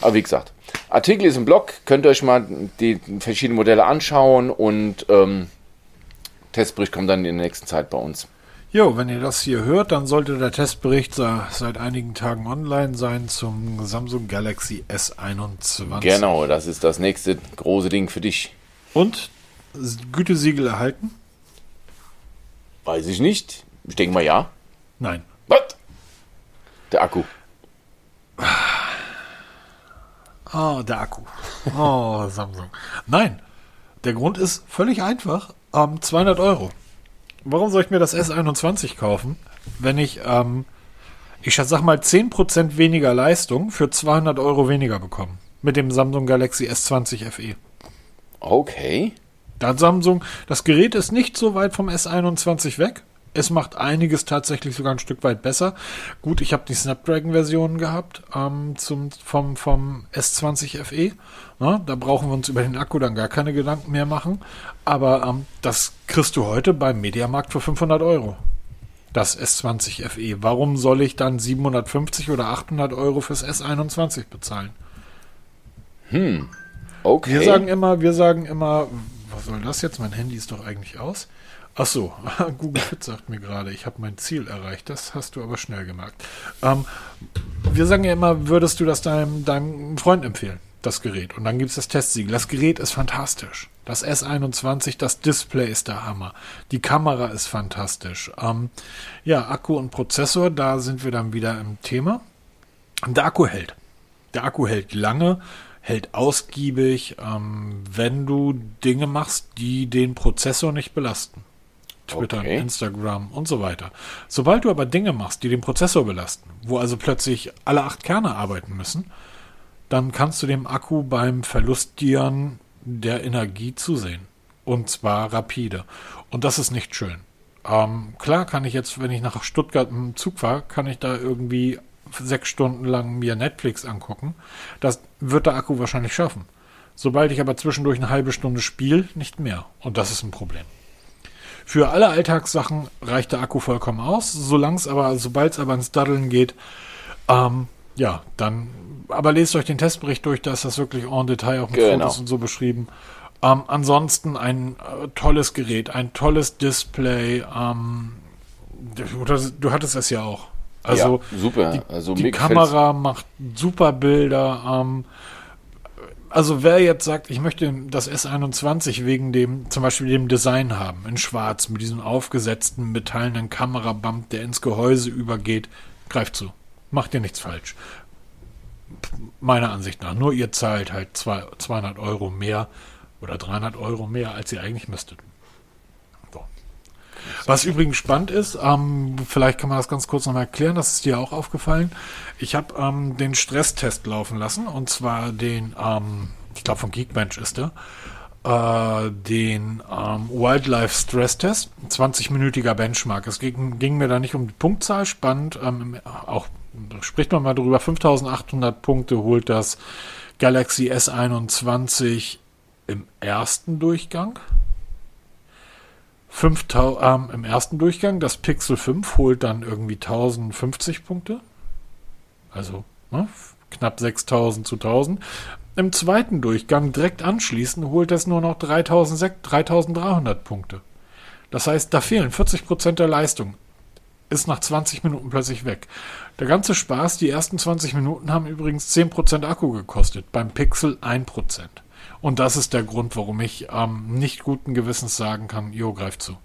Speaker 2: Aber wie gesagt, Artikel ist im Blog, könnt ihr euch mal die verschiedenen Modelle anschauen und ähm, Testbericht kommt dann in der nächsten Zeit bei uns.
Speaker 1: Jo, wenn ihr das hier hört, dann sollte der Testbericht se- seit einigen Tagen online sein zum Samsung Galaxy S21.
Speaker 2: Genau, das ist das nächste große Ding für dich.
Speaker 1: Und Gütesiegel erhalten?
Speaker 2: Weiß ich nicht. Ich denke mal ja.
Speaker 1: Nein.
Speaker 2: Was? Der Akku.
Speaker 1: Ah, der Akku. Oh, Samsung. Nein, der Grund ist völlig einfach. Ähm, 200 Euro. Warum soll ich mir das S21 kaufen, wenn ich, ähm, ich sag mal, 10% weniger Leistung für 200 Euro weniger bekomme? Mit dem Samsung Galaxy S20 FE.
Speaker 2: Okay.
Speaker 1: Da hat Samsung, das Gerät ist nicht so weit vom S21 weg. Es macht einiges tatsächlich sogar ein Stück weit besser. Gut, ich habe die Snapdragon-Version gehabt ähm, zum, vom, vom S20 FE. Na, da brauchen wir uns über den Akku dann gar keine Gedanken mehr machen. Aber ähm, das kriegst du heute beim Mediamarkt für 500 Euro. Das S20 FE. Warum soll ich dann 750 oder 800 Euro fürs S21 bezahlen?
Speaker 2: Okay.
Speaker 1: Wir sagen immer, wir sagen immer, was soll das jetzt? Mein Handy ist doch eigentlich aus. Ach so, Google Fit sagt mir gerade, ich habe mein Ziel erreicht. Das hast du aber schnell gemerkt. Ähm, wir sagen ja immer, würdest du das deinem, deinem Freund empfehlen, das Gerät? Und dann gibt es das Testsiegel. Das Gerät ist fantastisch. Das S21, das Display ist der Hammer. Die Kamera ist fantastisch. Ähm, ja, Akku und Prozessor, da sind wir dann wieder im Thema. Der Akku hält. Der Akku hält lange, hält ausgiebig, ähm, wenn du Dinge machst, die den Prozessor nicht belasten. Twitter,
Speaker 2: Okay.
Speaker 1: Instagram und so weiter. Sobald du aber Dinge machst, die den Prozessor belasten, wo also plötzlich alle acht Kerne arbeiten müssen, dann kannst du dem Akku beim Verlustieren der Energie zusehen. Und zwar rapide. Und das ist nicht schön. Ähm, klar kann ich jetzt, wenn ich nach Stuttgart im Zug fahre, kann ich da irgendwie sechs Stunden lang mir Netflix angucken. Das wird der Akku wahrscheinlich schaffen. Sobald ich aber zwischendurch eine halbe Stunde spiele, nicht mehr. Und das ist ein Problem. Für alle Alltagssachen reicht der Akku vollkommen aus. Solange es aber, sobald es aber ins Daddeln geht, ähm, ja, dann, aber lest euch den Testbericht durch, da ist das wirklich en Detail auch mit
Speaker 2: Genau.
Speaker 1: Fotos und so beschrieben. Ähm, ansonsten ein äh, tolles Gerät, ein tolles Display. Ähm, du, du hattest es ja auch. Also
Speaker 2: ja, super.
Speaker 1: die,
Speaker 2: also
Speaker 1: die. Kamera macht super Bilder. Ähm, also wer jetzt sagt, ich möchte das S21 wegen dem, zum Beispiel dem Design haben, in schwarz, mit diesem aufgesetzten metallenen Kamerabump, der ins Gehäuse übergeht, greift zu. Macht ihr nichts falsch. Meiner Ansicht nach. Nur ihr zahlt halt zwei, 200 Euro mehr oder 300 Euro mehr, als ihr eigentlich müsstet. Was übrigens spannend ist, ähm, vielleicht kann man das ganz kurz nochmal erklären, das ist dir auch aufgefallen. Ich habe ähm, den Stresstest laufen lassen und zwar den, ähm, ich glaube von Geekbench ist der, äh, den ähm, Wildlife Stress Test, 20-minütiger Benchmark. Es ging, ging mir da nicht um die Punktzahl, spannend, ähm, auch spricht man mal drüber, 5800 Punkte holt das Galaxy S21 im ersten Durchgang. 5000, ähm, im ersten Durchgang. Das Pixel 5 holt dann irgendwie 1050 Punkte. Also ne, knapp 6000 zu 1000. Im zweiten Durchgang direkt anschließend holt es nur noch 3300 Punkte. Das heißt, da fehlen 40% der Leistung. Ist nach 20 Minuten plötzlich weg. Der ganze Spaß, die ersten 20 Minuten haben übrigens 10% Akku gekostet, beim Pixel 1%. Und das ist der Grund, warum ich ähm, nicht guten Gewissens sagen kann, jo, greift zu.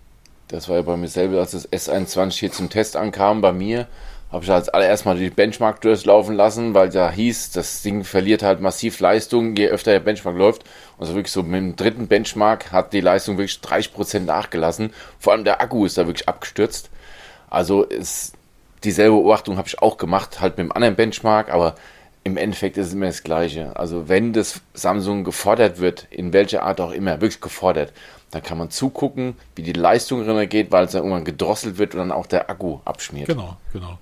Speaker 2: Das war ja bei mir selber, als das S21 hier zum Test ankam, bei mir, habe ich als allererst mal die Benchmark durchlaufen lassen, weil da hieß, das Ding verliert halt massiv Leistung, je öfter der Benchmark läuft. Also wirklich so mit dem dritten Benchmark hat die Leistung wirklich 30% nachgelassen. Vor allem der Akku ist da wirklich abgestürzt. Also ist dieselbe Beobachtung habe ich auch gemacht, halt mit dem anderen Benchmark, aber im Endeffekt ist es immer das Gleiche. Also wenn das Samsung gefordert wird, in welcher Art auch immer, wirklich gefordert, dann kann man zugucken, wie die Leistung geht, weil es dann irgendwann gedrosselt wird und dann auch der Akku abschmiert.
Speaker 1: Genau, genau.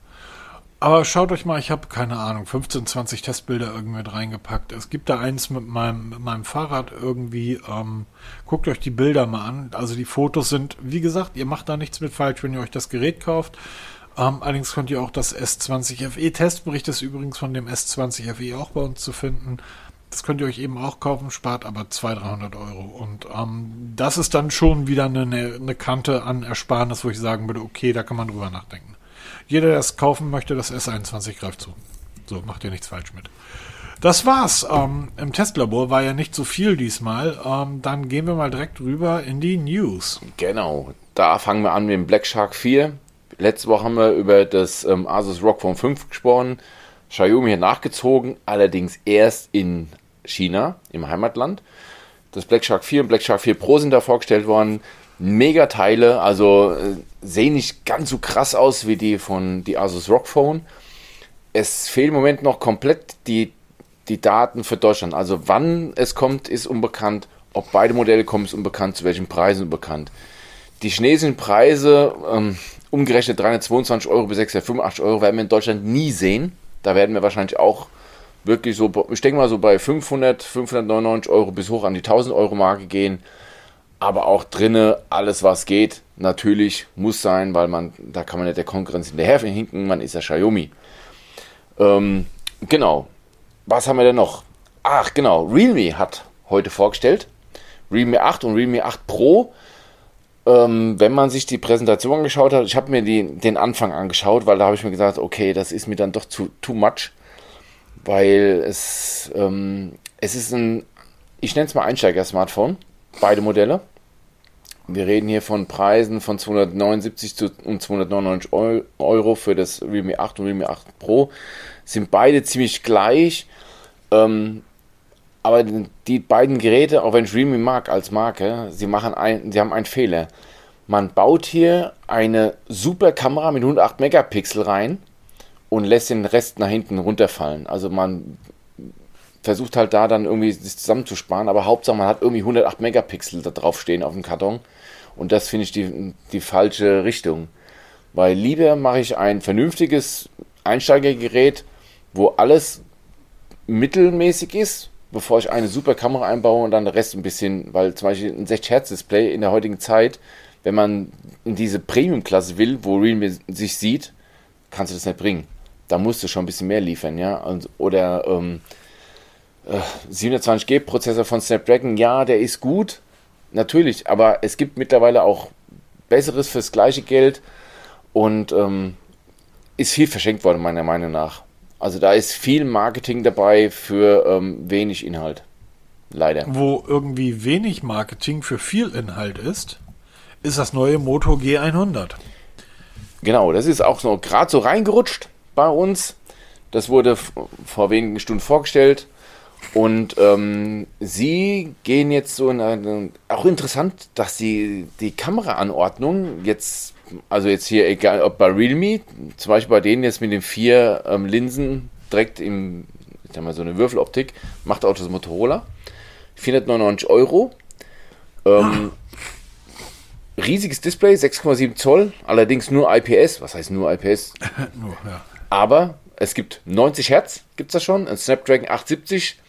Speaker 1: Aber schaut euch mal, ich habe keine Ahnung, 15, 20 Testbilder irgendwie mit reingepackt. Es gibt da eins mit meinem, mit meinem Fahrrad irgendwie. Ähm, guckt euch die Bilder mal an. Also die Fotos sind, wie gesagt, ihr macht da nichts mit falsch, wenn ihr euch das Gerät kauft. Ähm, allerdings könnt ihr auch das S20 FE Testbericht ist übrigens von dem S20 FE auch bei uns zu finden. Das könnt ihr euch eben auch kaufen, spart aber 200, 300 Euro. Und ähm, das ist dann schon wieder eine, eine Kante an Ersparnis, wo ich sagen würde, okay, da kann man drüber nachdenken. Jeder, der es kaufen möchte, das S21 greift zu. So, macht ihr nichts falsch mit. Das war's. Ähm, Im Testlabor war ja nicht so viel diesmal. Ähm, dann gehen wir mal direkt rüber in die News.
Speaker 2: Genau. Da fangen wir an mit dem Black Shark 4. Letzte Woche haben wir über das ähm, Asus ROG Phone 5 gesprochen. Xiaomi hier nachgezogen, allerdings erst in China, im Heimatland. Das Black Shark 4 und Black Shark 4 Pro sind da vorgestellt worden. Mega Teile, also äh, sehen nicht ganz so krass aus wie die von die Asus ROG Phone. Es fehlen im Moment noch komplett die, die Daten für Deutschland. Also wann es kommt, ist unbekannt. Ob beide Modelle kommen, ist unbekannt. Zu welchen Preisen unbekannt. Die chinesischen Preise, ähm, umgerechnet 322 Euro bis 685 Euro, werden wir in Deutschland nie sehen. Da werden wir wahrscheinlich auch wirklich so, ich denke mal so bei 500, 599 Euro bis hoch an die 1000 Euro Marke gehen. Aber auch drinne alles, was geht, natürlich muss sein, weil man, da kann man nicht der Konkurrenz hinterher hinken, man ist ja Xiaomi. Ähm, genau. Was haben wir denn noch? Ach, genau. Realme hat heute vorgestellt. Realme 8 und Realme 8 Pro. Ähm, wenn man sich die Präsentation angeschaut hat, ich habe mir die, den Anfang angeschaut, weil da habe ich mir gesagt, okay, das ist mir dann doch zu too much weil es, ähm, es ist ein, ich nenne es mal Einsteiger-Smartphone, beide Modelle. Wir reden hier von Preisen von 279 zu, und 299 Euro für das Realme 8 und Realme 8 Pro. Sind beide ziemlich gleich. Ähm, aber die beiden Geräte, auch wenn ich Realme mag als Marke, sie, machen ein, sie haben einen Fehler. Man baut hier eine super Kamera mit 108 Megapixel rein und lässt den Rest nach hinten runterfallen. Also man versucht halt da dann irgendwie sich zusammenzusparen, aber Hauptsache man hat irgendwie 108 Megapixel da drauf stehen auf dem Karton und das finde ich die, die falsche Richtung. Weil lieber mache ich ein vernünftiges Einsteigergerät, wo alles mittelmäßig ist, bevor ich eine super Kamera einbaue und dann der Rest ein bisschen, weil zum Beispiel ein 60 Hertz Display in der heutigen Zeit, wenn man in diese Premium-Klasse will, wo Realme sich sieht, kannst du das nicht bringen da musst du schon ein bisschen mehr liefern, ja. Und, oder ähm, äh, 720G-Prozessor von Snapdragon, ja, der ist gut, natürlich, aber es gibt mittlerweile auch Besseres fürs gleiche Geld und ähm, ist viel verschenkt worden, meiner Meinung nach. Also da ist viel Marketing dabei für ähm, wenig Inhalt. Leider.
Speaker 1: Wo irgendwie wenig Marketing für viel Inhalt ist, ist das neue Moto G100.
Speaker 2: Genau, das ist auch so gerade so reingerutscht bei uns. Das wurde vor wenigen Stunden vorgestellt. Und ähm, sie gehen jetzt so in eine, auch interessant, dass sie die Kameraanordnung jetzt, also jetzt hier, egal ob bei Realme, zum Beispiel bei denen jetzt mit den vier ähm, Linsen direkt im, ich sag mal so eine Würfeloptik, macht auch das Motorola. 499 Euro. Ähm, riesiges Display, 6,7 Zoll, allerdings nur IPS. Was heißt nur IPS? nur, ja. Aber es gibt 90 Hertz, gibt es da schon, ein Snapdragon 870.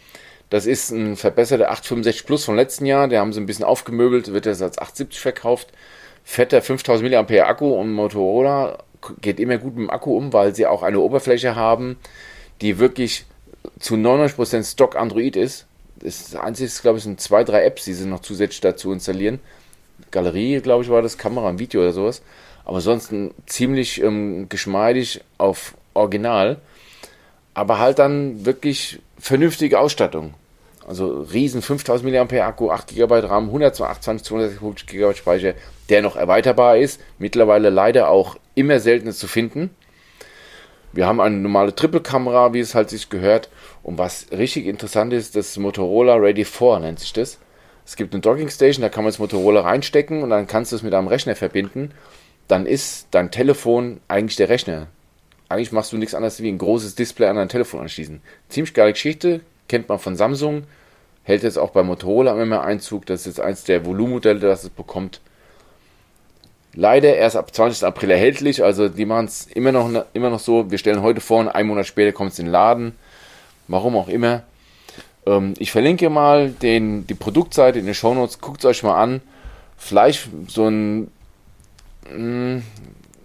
Speaker 2: Das ist ein verbesserter 865 Plus vom letzten Jahr. Der haben sie ein bisschen aufgemöbelt, wird jetzt als 870 verkauft. Fetter 5000 mAh Akku und Motorola geht immer gut mit dem Akku um, weil sie auch eine Oberfläche haben, die wirklich zu 99% Stock Android ist. Das Einzige glaube ich, sind zwei, drei Apps, die sie noch zusätzlich dazu installieren. Galerie, glaube ich, war das, Kamera und Video oder sowas. Aber sonst ziemlich ähm, geschmeidig auf Original. Aber halt dann wirklich vernünftige Ausstattung. Also riesen 5000 mAh Akku, 8 GB RAM, 128, 256 GB Speicher, der noch erweiterbar ist. Mittlerweile leider auch immer seltener zu finden. Wir haben eine normale Triple-Kamera, wie es halt sich gehört. Und was richtig interessant ist, das Motorola Ready 4 nennt sich das. Es gibt eine Docking Station, da kann man das Motorola reinstecken und dann kannst du es mit einem Rechner verbinden. Dann ist dein Telefon eigentlich der Rechner. Eigentlich machst du nichts anderes wie ein großes Display an dein Telefon anschließen. Ziemlich geile Geschichte, kennt man von Samsung, hält jetzt auch bei Motorola immer Einzug. Das ist jetzt eins der Volumenmodelle, das es bekommt. Leider erst ab 20. April erhältlich, also die machen es immer noch, immer noch so. Wir stellen heute vor und einen Monat später kommt es in den Laden. Warum auch immer. Ähm, ich verlinke mal den, die Produktseite in den Shownotes. Guckt es euch mal an. Vielleicht so ein mh, hm,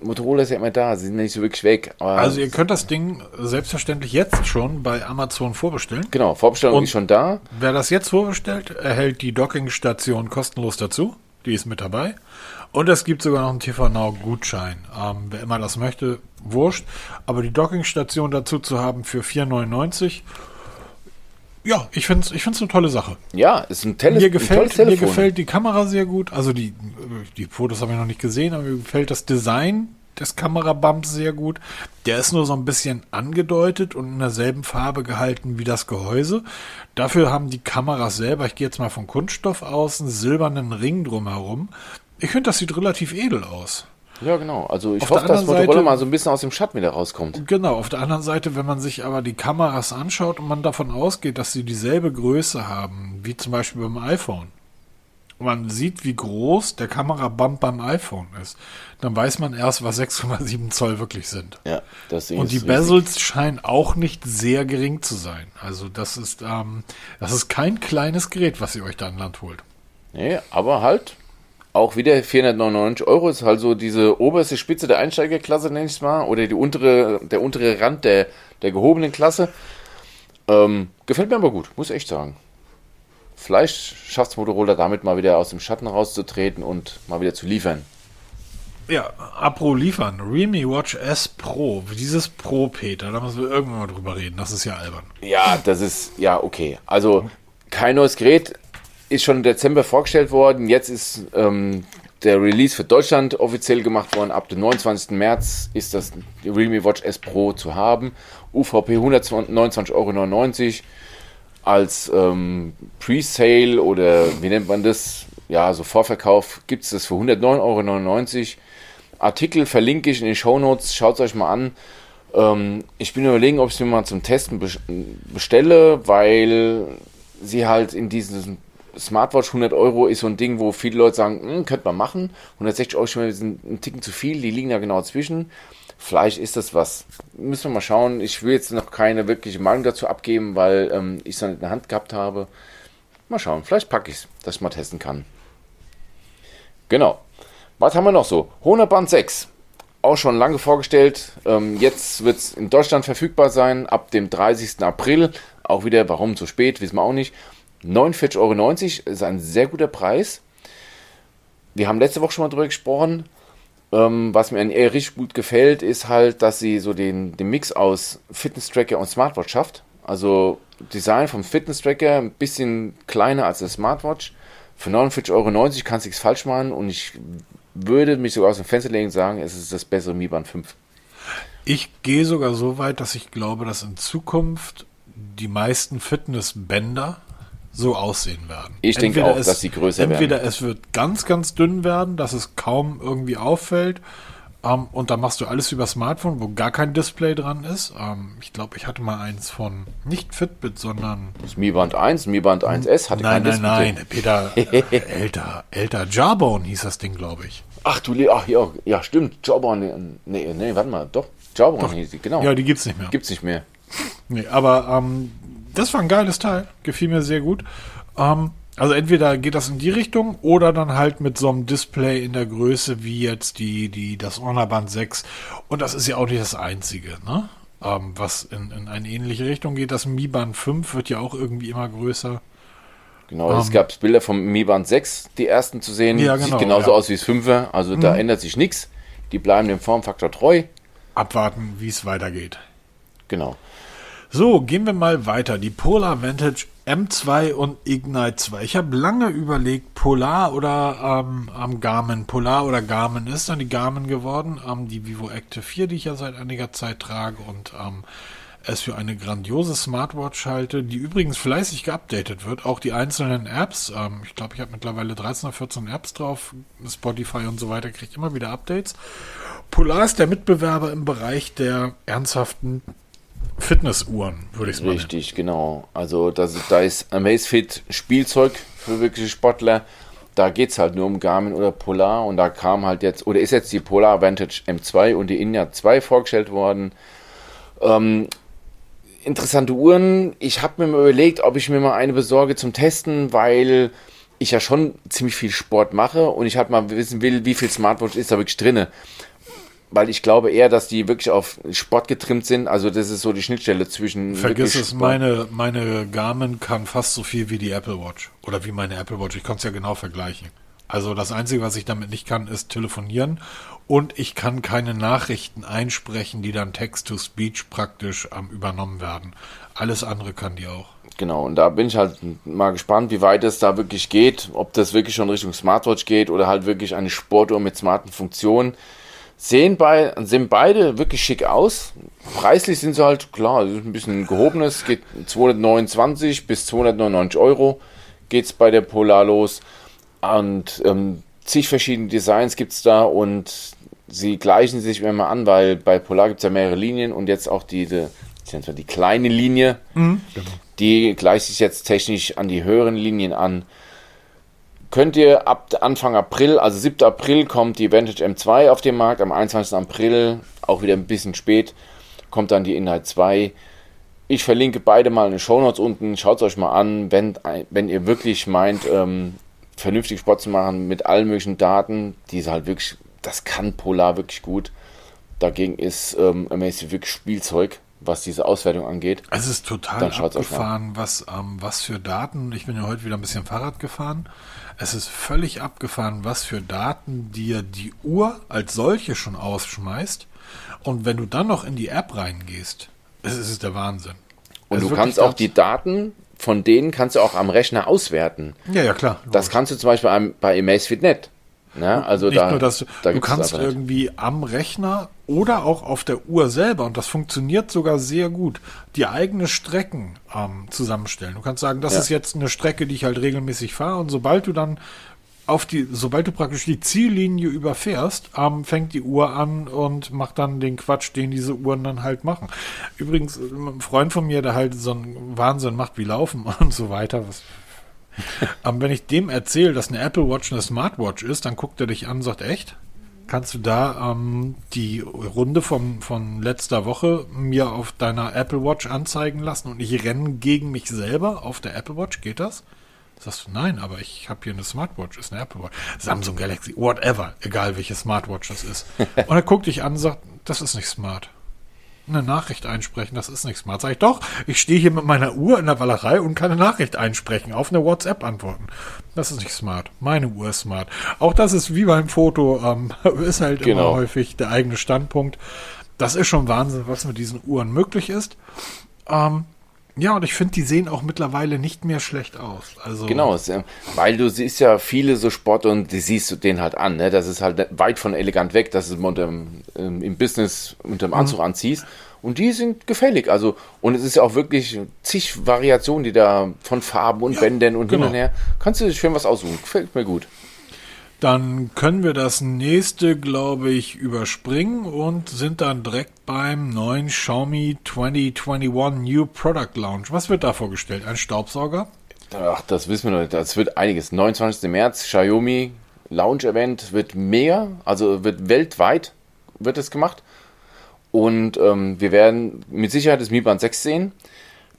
Speaker 2: Motorola ist ja immer da, sie sind nicht so wirklich weg.
Speaker 1: also ihr könnt das Ding selbstverständlich jetzt schon bei Amazon vorbestellen.
Speaker 2: Genau, Vorbestellung Und ist schon da.
Speaker 1: Wer das jetzt vorbestellt, erhält die Dockingstation kostenlos dazu. Die ist mit dabei. Und es gibt sogar noch einen TV Now Gutschein. Ähm, wer immer das möchte, wurscht. Aber die Dockingstation dazu zu haben für 4,99 ja, ich finde es ich find's eine tolle Sache.
Speaker 2: Ja, ist ein, Tele
Speaker 1: mir gefällt, Mir gefällt die Kamera sehr gut. Also die, die Fotos habe ich noch nicht gesehen, aber mir gefällt das Design des Kamerabumps sehr gut. Der ist nur so ein bisschen angedeutet und in derselben Farbe gehalten wie das Gehäuse. Dafür haben die Kameras selber, ich gehe jetzt mal von Kunststoff aus, einen silbernen Ring drumherum. Ich finde, das sieht relativ edel aus.
Speaker 2: Ja, genau. Also ich auf hoffe, dass Motorola Seite, mal so ein bisschen aus dem Schatten wieder rauskommt.
Speaker 1: Genau, auf der anderen Seite, wenn man sich aber die Kameras anschaut und man davon ausgeht, dass sie dieselbe Größe haben, wie zum Beispiel beim iPhone, und man sieht, wie groß der Kamerabump beim iPhone ist, dann weiß man erst, was 6,7 Zoll wirklich sind.
Speaker 2: Ja,
Speaker 1: das Und die Bezels scheinen auch nicht sehr gering zu sein. Also das ist, ähm, das ist kein kleines Gerät, was ihr euch da an Land holt.
Speaker 2: Nee, aber halt auch wieder 499 Euro ist halt so diese oberste Spitze der Einsteigerklasse, nenne ich es mal, oder die untere, der untere Rand der, der gehobenen Klasse. Ähm, gefällt mir aber gut, muss ich echt sagen. Vielleicht schafft es Motorola damit mal wieder aus dem Schatten rauszutreten und mal wieder zu liefern.
Speaker 1: Ja, Apro liefern. Realme Watch S Pro. Dieses Pro, Peter, da müssen wir irgendwann mal drüber reden. Das ist ja albern.
Speaker 2: Ja, das ist, ja, okay. Also, kein neues Gerät ist schon im Dezember vorgestellt worden. Jetzt ist ähm, der Release für Deutschland offiziell gemacht worden. Ab dem 29. März ist das Realme Watch S Pro zu haben. UVP 129,99 Euro als ähm, Pre-Sale oder wie nennt man das? Ja, so Vorverkauf gibt es das für 109,99 Euro. Artikel verlinke ich in den Show Notes. Schaut es euch mal an. Ähm, ich bin überlegen, ob ich es mir mal zum Testen bestelle, weil sie halt in diesem Smartwatch 100 Euro ist so ein Ding, wo viele Leute sagen, hm, könnte man machen. 160 Euro ist schon ein Ticken zu viel, die liegen ja genau zwischen. Vielleicht ist das was. Müssen wir mal schauen. Ich will jetzt noch keine wirkliche Meinung dazu abgeben, weil ähm, ich es noch nicht in der Hand gehabt habe. Mal schauen, vielleicht packe ich es, dass ich mal testen kann. Genau. Was haben wir noch so? Honor Band 6. Auch schon lange vorgestellt. Ähm, jetzt wird es in Deutschland verfügbar sein, ab dem 30. April. Auch wieder, warum so spät, wissen wir auch nicht. 49,90 Euro ist ein sehr guter Preis. Wir haben letzte Woche schon mal drüber gesprochen. Ähm, was mir ihr richtig gut gefällt, ist halt, dass sie so den, den Mix aus Fitness-Tracker und Smartwatch schafft. Also Design vom Fitness-Tracker ein bisschen kleiner als der Smartwatch. Für 49,90 Euro kannst du nichts falsch machen und ich würde mich sogar aus dem Fenster legen und sagen, es ist das bessere Mi Band 5.
Speaker 1: Ich gehe sogar so weit, dass ich glaube, dass in Zukunft die meisten Fitnessbänder so aussehen werden.
Speaker 2: Ich denke auch, es, dass sie größer
Speaker 1: entweder
Speaker 2: werden.
Speaker 1: Entweder es wird ganz, ganz dünn werden, dass es kaum irgendwie auffällt. Ähm, und dann machst du alles über Smartphone, wo gar kein Display dran ist. Ähm, ich glaube, ich hatte mal eins von nicht Fitbit, sondern.
Speaker 2: Das Mi Band 1, Mi Band 1S hatte
Speaker 1: nein, kein nein, Display. Nein, nein, Peter, äh, älter, älter. Jawbone hieß das Ding, glaube ich.
Speaker 2: Ach du, ach ja, ja, stimmt. Jawbone, nee, nee, warte mal, doch. Jawbone doch. hieß die, genau.
Speaker 1: Ja, die gibt's nicht mehr.
Speaker 2: Gibt's nicht mehr.
Speaker 1: Nee, aber ähm, das war ein geiles Teil. Gefiel mir sehr gut. Ähm, also entweder geht das in die Richtung oder dann halt mit so einem Display in der Größe wie jetzt die, die, das Honor Band 6. Und das ist ja auch nicht das einzige, ne? ähm, was in, in eine ähnliche Richtung geht. Das Mi Band 5 wird ja auch irgendwie immer größer.
Speaker 2: Genau, um, es ähm. gab Bilder vom Mi Band 6, die ersten zu sehen.
Speaker 1: Ja, genau,
Speaker 2: Sieht genauso ja. aus wie das 5er, also mhm. da ändert sich nichts. Die bleiben dem Formfaktor treu.
Speaker 1: Abwarten, wie es weitergeht.
Speaker 2: Genau.
Speaker 1: So, gehen wir mal weiter. Die Polar Vantage M2 und Ignite 2. Ich habe lange überlegt, Polar oder ähm, Garmin. Polar oder Garmin ist dann die Garmin geworden. Ähm, die Vivo Active 4, die ich ja seit einiger Zeit trage und ähm, es für eine grandiose Smartwatch halte, die übrigens fleißig geupdatet wird. Auch die einzelnen Apps. Ähm, ich glaube, ich habe mittlerweile 13 oder 14 Apps drauf. Spotify und so weiter kriegt immer wieder Updates. Polar ist der Mitbewerber im Bereich der ernsthaften Fitnessuhren, würde ich sagen.
Speaker 2: Richtig, genau. Also das, da ist Amazfit Spielzeug für wirkliche Sportler. Da geht es halt nur um Garmin oder Polar und da kam halt jetzt, oder ist jetzt die Polar Vantage M2 und die Inja 2 vorgestellt worden. Ähm, interessante Uhren. Ich habe mir mal überlegt, ob ich mir mal eine besorge zum Testen, weil ich ja schon ziemlich viel Sport mache und ich halt mal wissen will, wie viel Smartwatch ist da wirklich drin weil ich glaube eher, dass die wirklich auf Sport getrimmt sind. Also das ist so die Schnittstelle zwischen.
Speaker 1: Vergiss es, meine, meine Garmin kann fast so viel wie die Apple Watch. Oder wie meine Apple Watch. Ich konnte es ja genau vergleichen. Also das Einzige, was ich damit nicht kann, ist telefonieren. Und ich kann keine Nachrichten einsprechen, die dann Text-to-Speech praktisch ähm, übernommen werden. Alles andere kann die auch.
Speaker 2: Genau, und da bin ich halt mal gespannt, wie weit es da wirklich geht. Ob das wirklich schon Richtung Smartwatch geht oder halt wirklich eine Sportuhr mit smarten Funktionen. Sehen, bei, sehen beide wirklich schick aus. Preislich sind sie halt, klar, ein bisschen gehobenes. Geht 229 bis 299 Euro geht es bei der Polar los. Und ähm, zig verschiedene Designs gibt es da und sie gleichen sich immer an, weil bei Polar gibt es ja mehrere Linien und jetzt auch diese, die, die kleine Linie, mhm, die gleicht sich jetzt technisch an die höheren Linien an könnt ihr ab Anfang April, also 7. April, kommt die Vantage M2 auf den Markt. Am 21. April, auch wieder ein bisschen spät, kommt dann die Inhalt 2. Ich verlinke beide mal in den Show Notes unten. Schaut es euch mal an, wenn, wenn ihr wirklich meint, ähm, vernünftig Sport zu machen mit allen möglichen Daten, die halt wirklich, das kann Polar wirklich gut. Dagegen ist ähm, Amazfit wirklich Spielzeug was diese Auswertung angeht.
Speaker 1: Es ist total abgefahren, was, ähm, was für Daten. Ich bin ja heute wieder ein bisschen Fahrrad gefahren. Es ist völlig abgefahren, was für Daten dir die Uhr als solche schon ausschmeißt. Und wenn du dann noch in die App reingehst, es ist der Wahnsinn.
Speaker 2: Und du kannst auch die Daten von denen kannst du auch am Rechner auswerten.
Speaker 1: Ja, ja, klar.
Speaker 2: Das kannst du zum Beispiel bei Amazfit.net. Ne? Also
Speaker 1: Nicht
Speaker 2: da,
Speaker 1: nur das, da du kannst irgendwie am Rechner oder auch auf der Uhr selber, und das funktioniert sogar sehr gut, die eigene Strecken ähm, zusammenstellen. Du kannst sagen, das ja. ist jetzt eine Strecke, die ich halt regelmäßig fahre, und sobald du dann auf die, sobald du praktisch die Ziellinie überfährst, ähm, fängt die Uhr an und macht dann den Quatsch, den diese Uhren dann halt machen. Übrigens, ein Freund von mir, der halt so einen Wahnsinn macht wie Laufen und so weiter, was aber wenn ich dem erzähle, dass eine Apple Watch eine Smartwatch ist, dann guckt er dich an und sagt, echt? Kannst du da ähm, die Runde von, von letzter Woche mir auf deiner Apple Watch anzeigen lassen und ich renne gegen mich selber auf der Apple Watch? Geht das? Sagst du, nein, aber ich habe hier eine Smartwatch, ist eine Apple Watch. Samsung Galaxy, whatever, egal welche Smartwatch das ist. Und er guckt dich an und sagt, das ist nicht smart eine Nachricht einsprechen, das ist nicht smart. Sag ich doch, ich stehe hier mit meiner Uhr in der Wallerei und kann eine Nachricht einsprechen, auf eine WhatsApp antworten. Das ist nicht smart. Meine Uhr ist smart. Auch das ist wie beim Foto, ähm, ist halt genau. immer häufig der eigene Standpunkt. Das ist schon Wahnsinn, was mit diesen Uhren möglich ist. Ähm, ja, und ich finde, die sehen auch mittlerweile nicht mehr schlecht aus. Also
Speaker 2: genau, weil du siehst ja viele so Sport und die siehst du den halt an. Ne? Das ist halt weit von elegant weg, dass du unterm, ähm, im Business unter dem mhm. Anzug mhm. anziehst. Und die sind gefällig. Also, und es ist ja auch wirklich zig Variationen, die da von Farben und ja, Bändern und genau. hin und her. Kannst du schön was aussuchen. Gefällt mir gut.
Speaker 1: Dann können wir das nächste, glaube ich, überspringen und sind dann direkt beim neuen Xiaomi 2021 New Product Launch. Was wird da vorgestellt? Ein Staubsauger?
Speaker 2: Ach, das wissen wir noch. Das wird einiges. 29. März, Xiaomi Launch Event wird mega, also wird weltweit wird es gemacht. Und ähm, wir werden mit Sicherheit das Mi Band 6 sehen.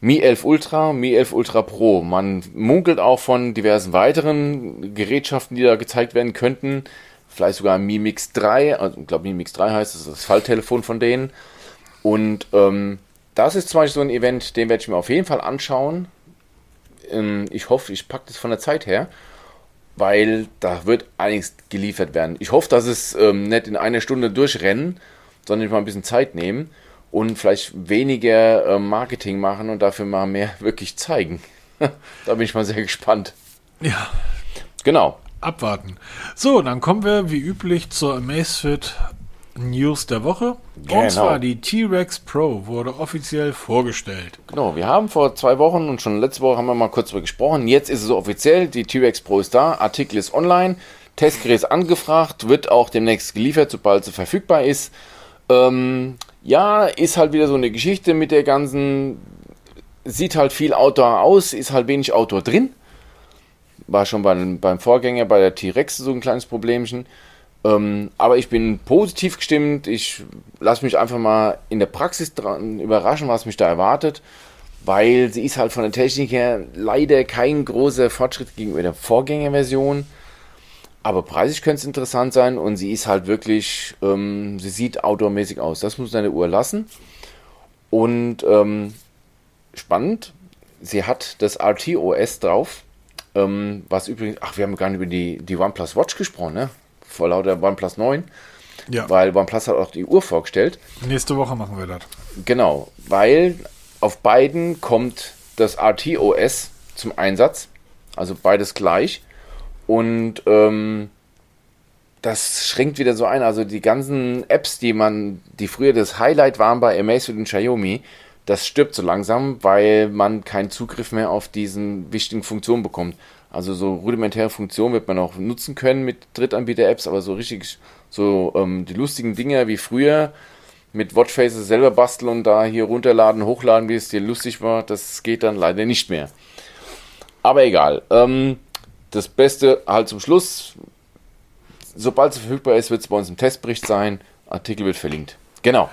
Speaker 2: Mi 11 Ultra, Mi 11 Ultra Pro. Man munkelt auch von diversen weiteren Gerätschaften, die da gezeigt werden könnten. Vielleicht sogar Mi Mix 3, also ich glaube Mi Mix 3 heißt es, das Falltelefon von denen. Und ähm, das ist zum Beispiel so ein Event, den werde ich mir auf jeden Fall anschauen. Ähm, ich hoffe, ich packe das von der Zeit her, weil da wird einiges geliefert werden. Ich hoffe, dass es ähm, nicht in einer Stunde durchrennen, sondern ich mal ein bisschen Zeit nehmen und vielleicht weniger äh, Marketing machen und dafür mal mehr wirklich zeigen. da bin ich mal sehr gespannt.
Speaker 1: Ja.
Speaker 2: Genau.
Speaker 1: Abwarten. So, dann kommen wir wie üblich zur Amazfit News der Woche.
Speaker 2: Genau.
Speaker 1: Und zwar die T-Rex Pro wurde offiziell vorgestellt.
Speaker 2: Genau, wir haben vor zwei Wochen und schon letzte Woche haben wir mal kurz darüber gesprochen. Jetzt ist es offiziell, die T-Rex Pro ist da, Artikel ist online, Testgerät ist angefragt, wird auch demnächst geliefert, sobald sie verfügbar ist. Ähm, ja, ist halt wieder so eine Geschichte mit der ganzen, sieht halt viel Outdoor aus, ist halt wenig Outdoor drin. War schon beim, beim Vorgänger, bei der T-Rex so ein kleines Problemchen. Ähm, aber ich bin positiv gestimmt. Ich lasse mich einfach mal in der Praxis dran überraschen, was mich da erwartet. Weil sie ist halt von der Technik her leider kein großer Fortschritt gegenüber der Vorgängerversion. Aber preislich könnte es interessant sein und sie ist halt wirklich, ähm, sie sieht outdoormäßig aus. Das muss eine Uhr lassen. Und ähm, spannend, sie hat das RTOS drauf. Ähm, was übrigens, ach, wir haben gar nicht über die, die OnePlus Watch gesprochen, ne? Vor lauter OnePlus 9.
Speaker 1: Ja.
Speaker 2: Weil OnePlus hat auch die Uhr vorgestellt.
Speaker 1: Nächste Woche machen wir das.
Speaker 2: Genau, weil auf beiden kommt das RTOS zum Einsatz. Also beides gleich. Und ähm, das schränkt wieder so ein. Also die ganzen Apps, die man, die früher das Highlight waren bei Amazfit und Xiaomi, das stirbt so langsam, weil man keinen Zugriff mehr auf diesen wichtigen Funktionen bekommt. Also so rudimentäre Funktionen wird man auch nutzen können mit Drittanbieter-Apps, aber so richtig so ähm, die lustigen Dinger wie früher mit Watchfaces selber basteln und da hier runterladen, hochladen, wie es dir lustig war, das geht dann leider nicht mehr. Aber egal. Ähm, das Beste halt zum Schluss. Sobald es verfügbar ist, wird es bei uns im Testbericht sein. Artikel wird verlinkt. Genau.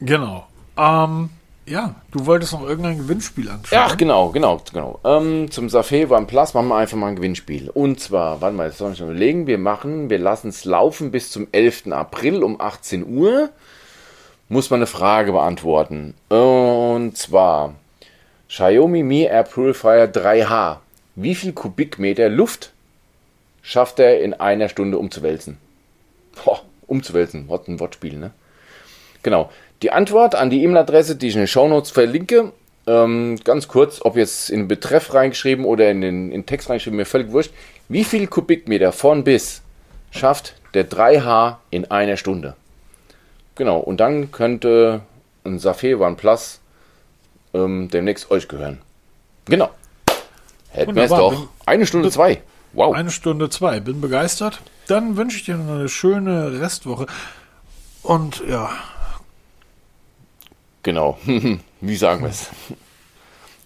Speaker 1: Genau. Ähm, ja, du wolltest noch irgendein Gewinnspiel anschauen.
Speaker 2: Ach, genau, genau, genau. Ähm, zum Safé OnePlus machen wir einfach mal ein Gewinnspiel. Und zwar, warte mal, jetzt soll ich mal überlegen. Wir machen, wir lassen es laufen bis zum 11. April um 18 Uhr. Muss man eine Frage beantworten. Und zwar, Xiaomi Mi Air Purifier 3H. Wie viel Kubikmeter Luft schafft er in einer Stunde umzuwälzen? Boah, umzuwälzen, was ein Wortspiel, ne? Genau. Die Antwort an die E-Mail-Adresse, die ich in den Shownotes verlinke, ähm, ganz kurz, ob jetzt in Betreff reingeschrieben oder in den, in Text reingeschrieben, mir völlig wurscht. Wie viel Kubikmeter von bis schafft der 3H in einer Stunde? Genau, und dann könnte ein Safé OnePlus ähm, demnächst euch gehören. Genau. Hätten wir es doch. Eine Stunde zwei. Wow.
Speaker 1: Eine Stunde zwei. Bin begeistert. Dann wünsche ich dir eine schöne Restwoche. Und ja,
Speaker 2: Genau. Wie sagen wir es?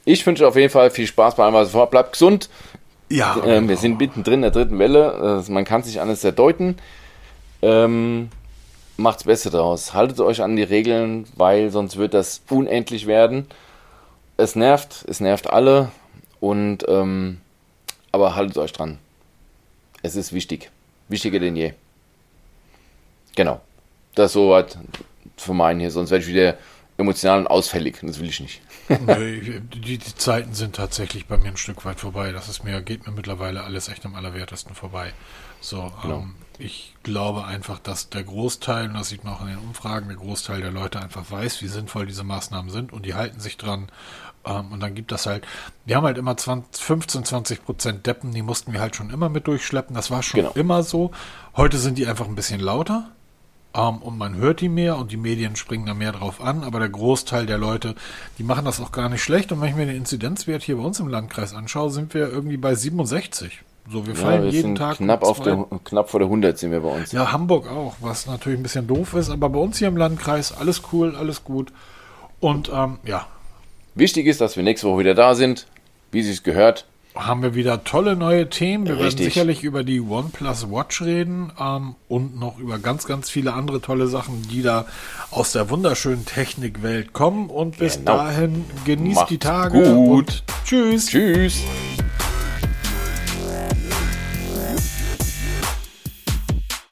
Speaker 2: Ich wünsche auf jeden Fall viel Spaß bei allem, was vor. Bleibt gesund.
Speaker 1: ja.
Speaker 2: Ähm, wir sind mittendrin in der dritten Welle. Äh, man kann sich alles erdeuten. Ähm, macht's Beste draus. Haltet euch an die Regeln, weil sonst wird das unendlich werden. Es nervt, es nervt alle. Und ähm, aber haltet euch dran. Es ist wichtig. Wichtiger denn je. Genau. Das soweit für meinen hier, sonst werde ich wieder emotional und ausfällig. Das will ich nicht.
Speaker 1: Nee, die, die Zeiten sind tatsächlich bei mir ein Stück weit vorbei. Das ist mir, geht mir mittlerweile alles echt am allerwertesten vorbei. So,
Speaker 2: Genau.
Speaker 1: ähm, ich glaube einfach, dass der Großteil, und das sieht man auch in den Umfragen, der Großteil der Leute einfach weiß, wie sinnvoll diese Maßnahmen sind und die halten sich dran. Ähm, und dann gibt das halt, wir haben halt immer 20, 15, 20 Prozent Deppen, die mussten wir halt schon immer mit durchschleppen. Das war schon
Speaker 2: Genau.
Speaker 1: immer so. Heute sind die einfach ein bisschen lauter. Ähm, und man hört die mehr und die Medien springen da mehr drauf an, aber der Großteil der Leute, die machen das auch gar nicht schlecht. Und wenn ich mir den Inzidenzwert hier bei uns im Landkreis anschaue, sind wir irgendwie bei 67. So, wir
Speaker 2: Ja,
Speaker 1: fallen
Speaker 2: wir
Speaker 1: jeden Tag.
Speaker 2: knapp, auf der, knapp vor der 100 sind wir bei uns.
Speaker 1: Ja, Hamburg auch, was natürlich ein bisschen doof ist, aber bei uns hier im Landkreis alles cool, alles gut. Und ähm, ja,
Speaker 2: Wichtig ist, dass wir nächste Woche wieder da sind, wie es sich gehört.
Speaker 1: haben wir wieder tolle neue Themen. Wir werden
Speaker 2: Richtig.
Speaker 1: sicherlich über die OnePlus Watch reden ähm, und noch über ganz, ganz viele andere tolle Sachen, die da aus der wunderschönen Technikwelt kommen. Und bis
Speaker 2: Genau.
Speaker 1: dahin genießt die
Speaker 2: Macht's
Speaker 1: Tage
Speaker 2: gut.
Speaker 1: und tschüss.
Speaker 2: Tschüss.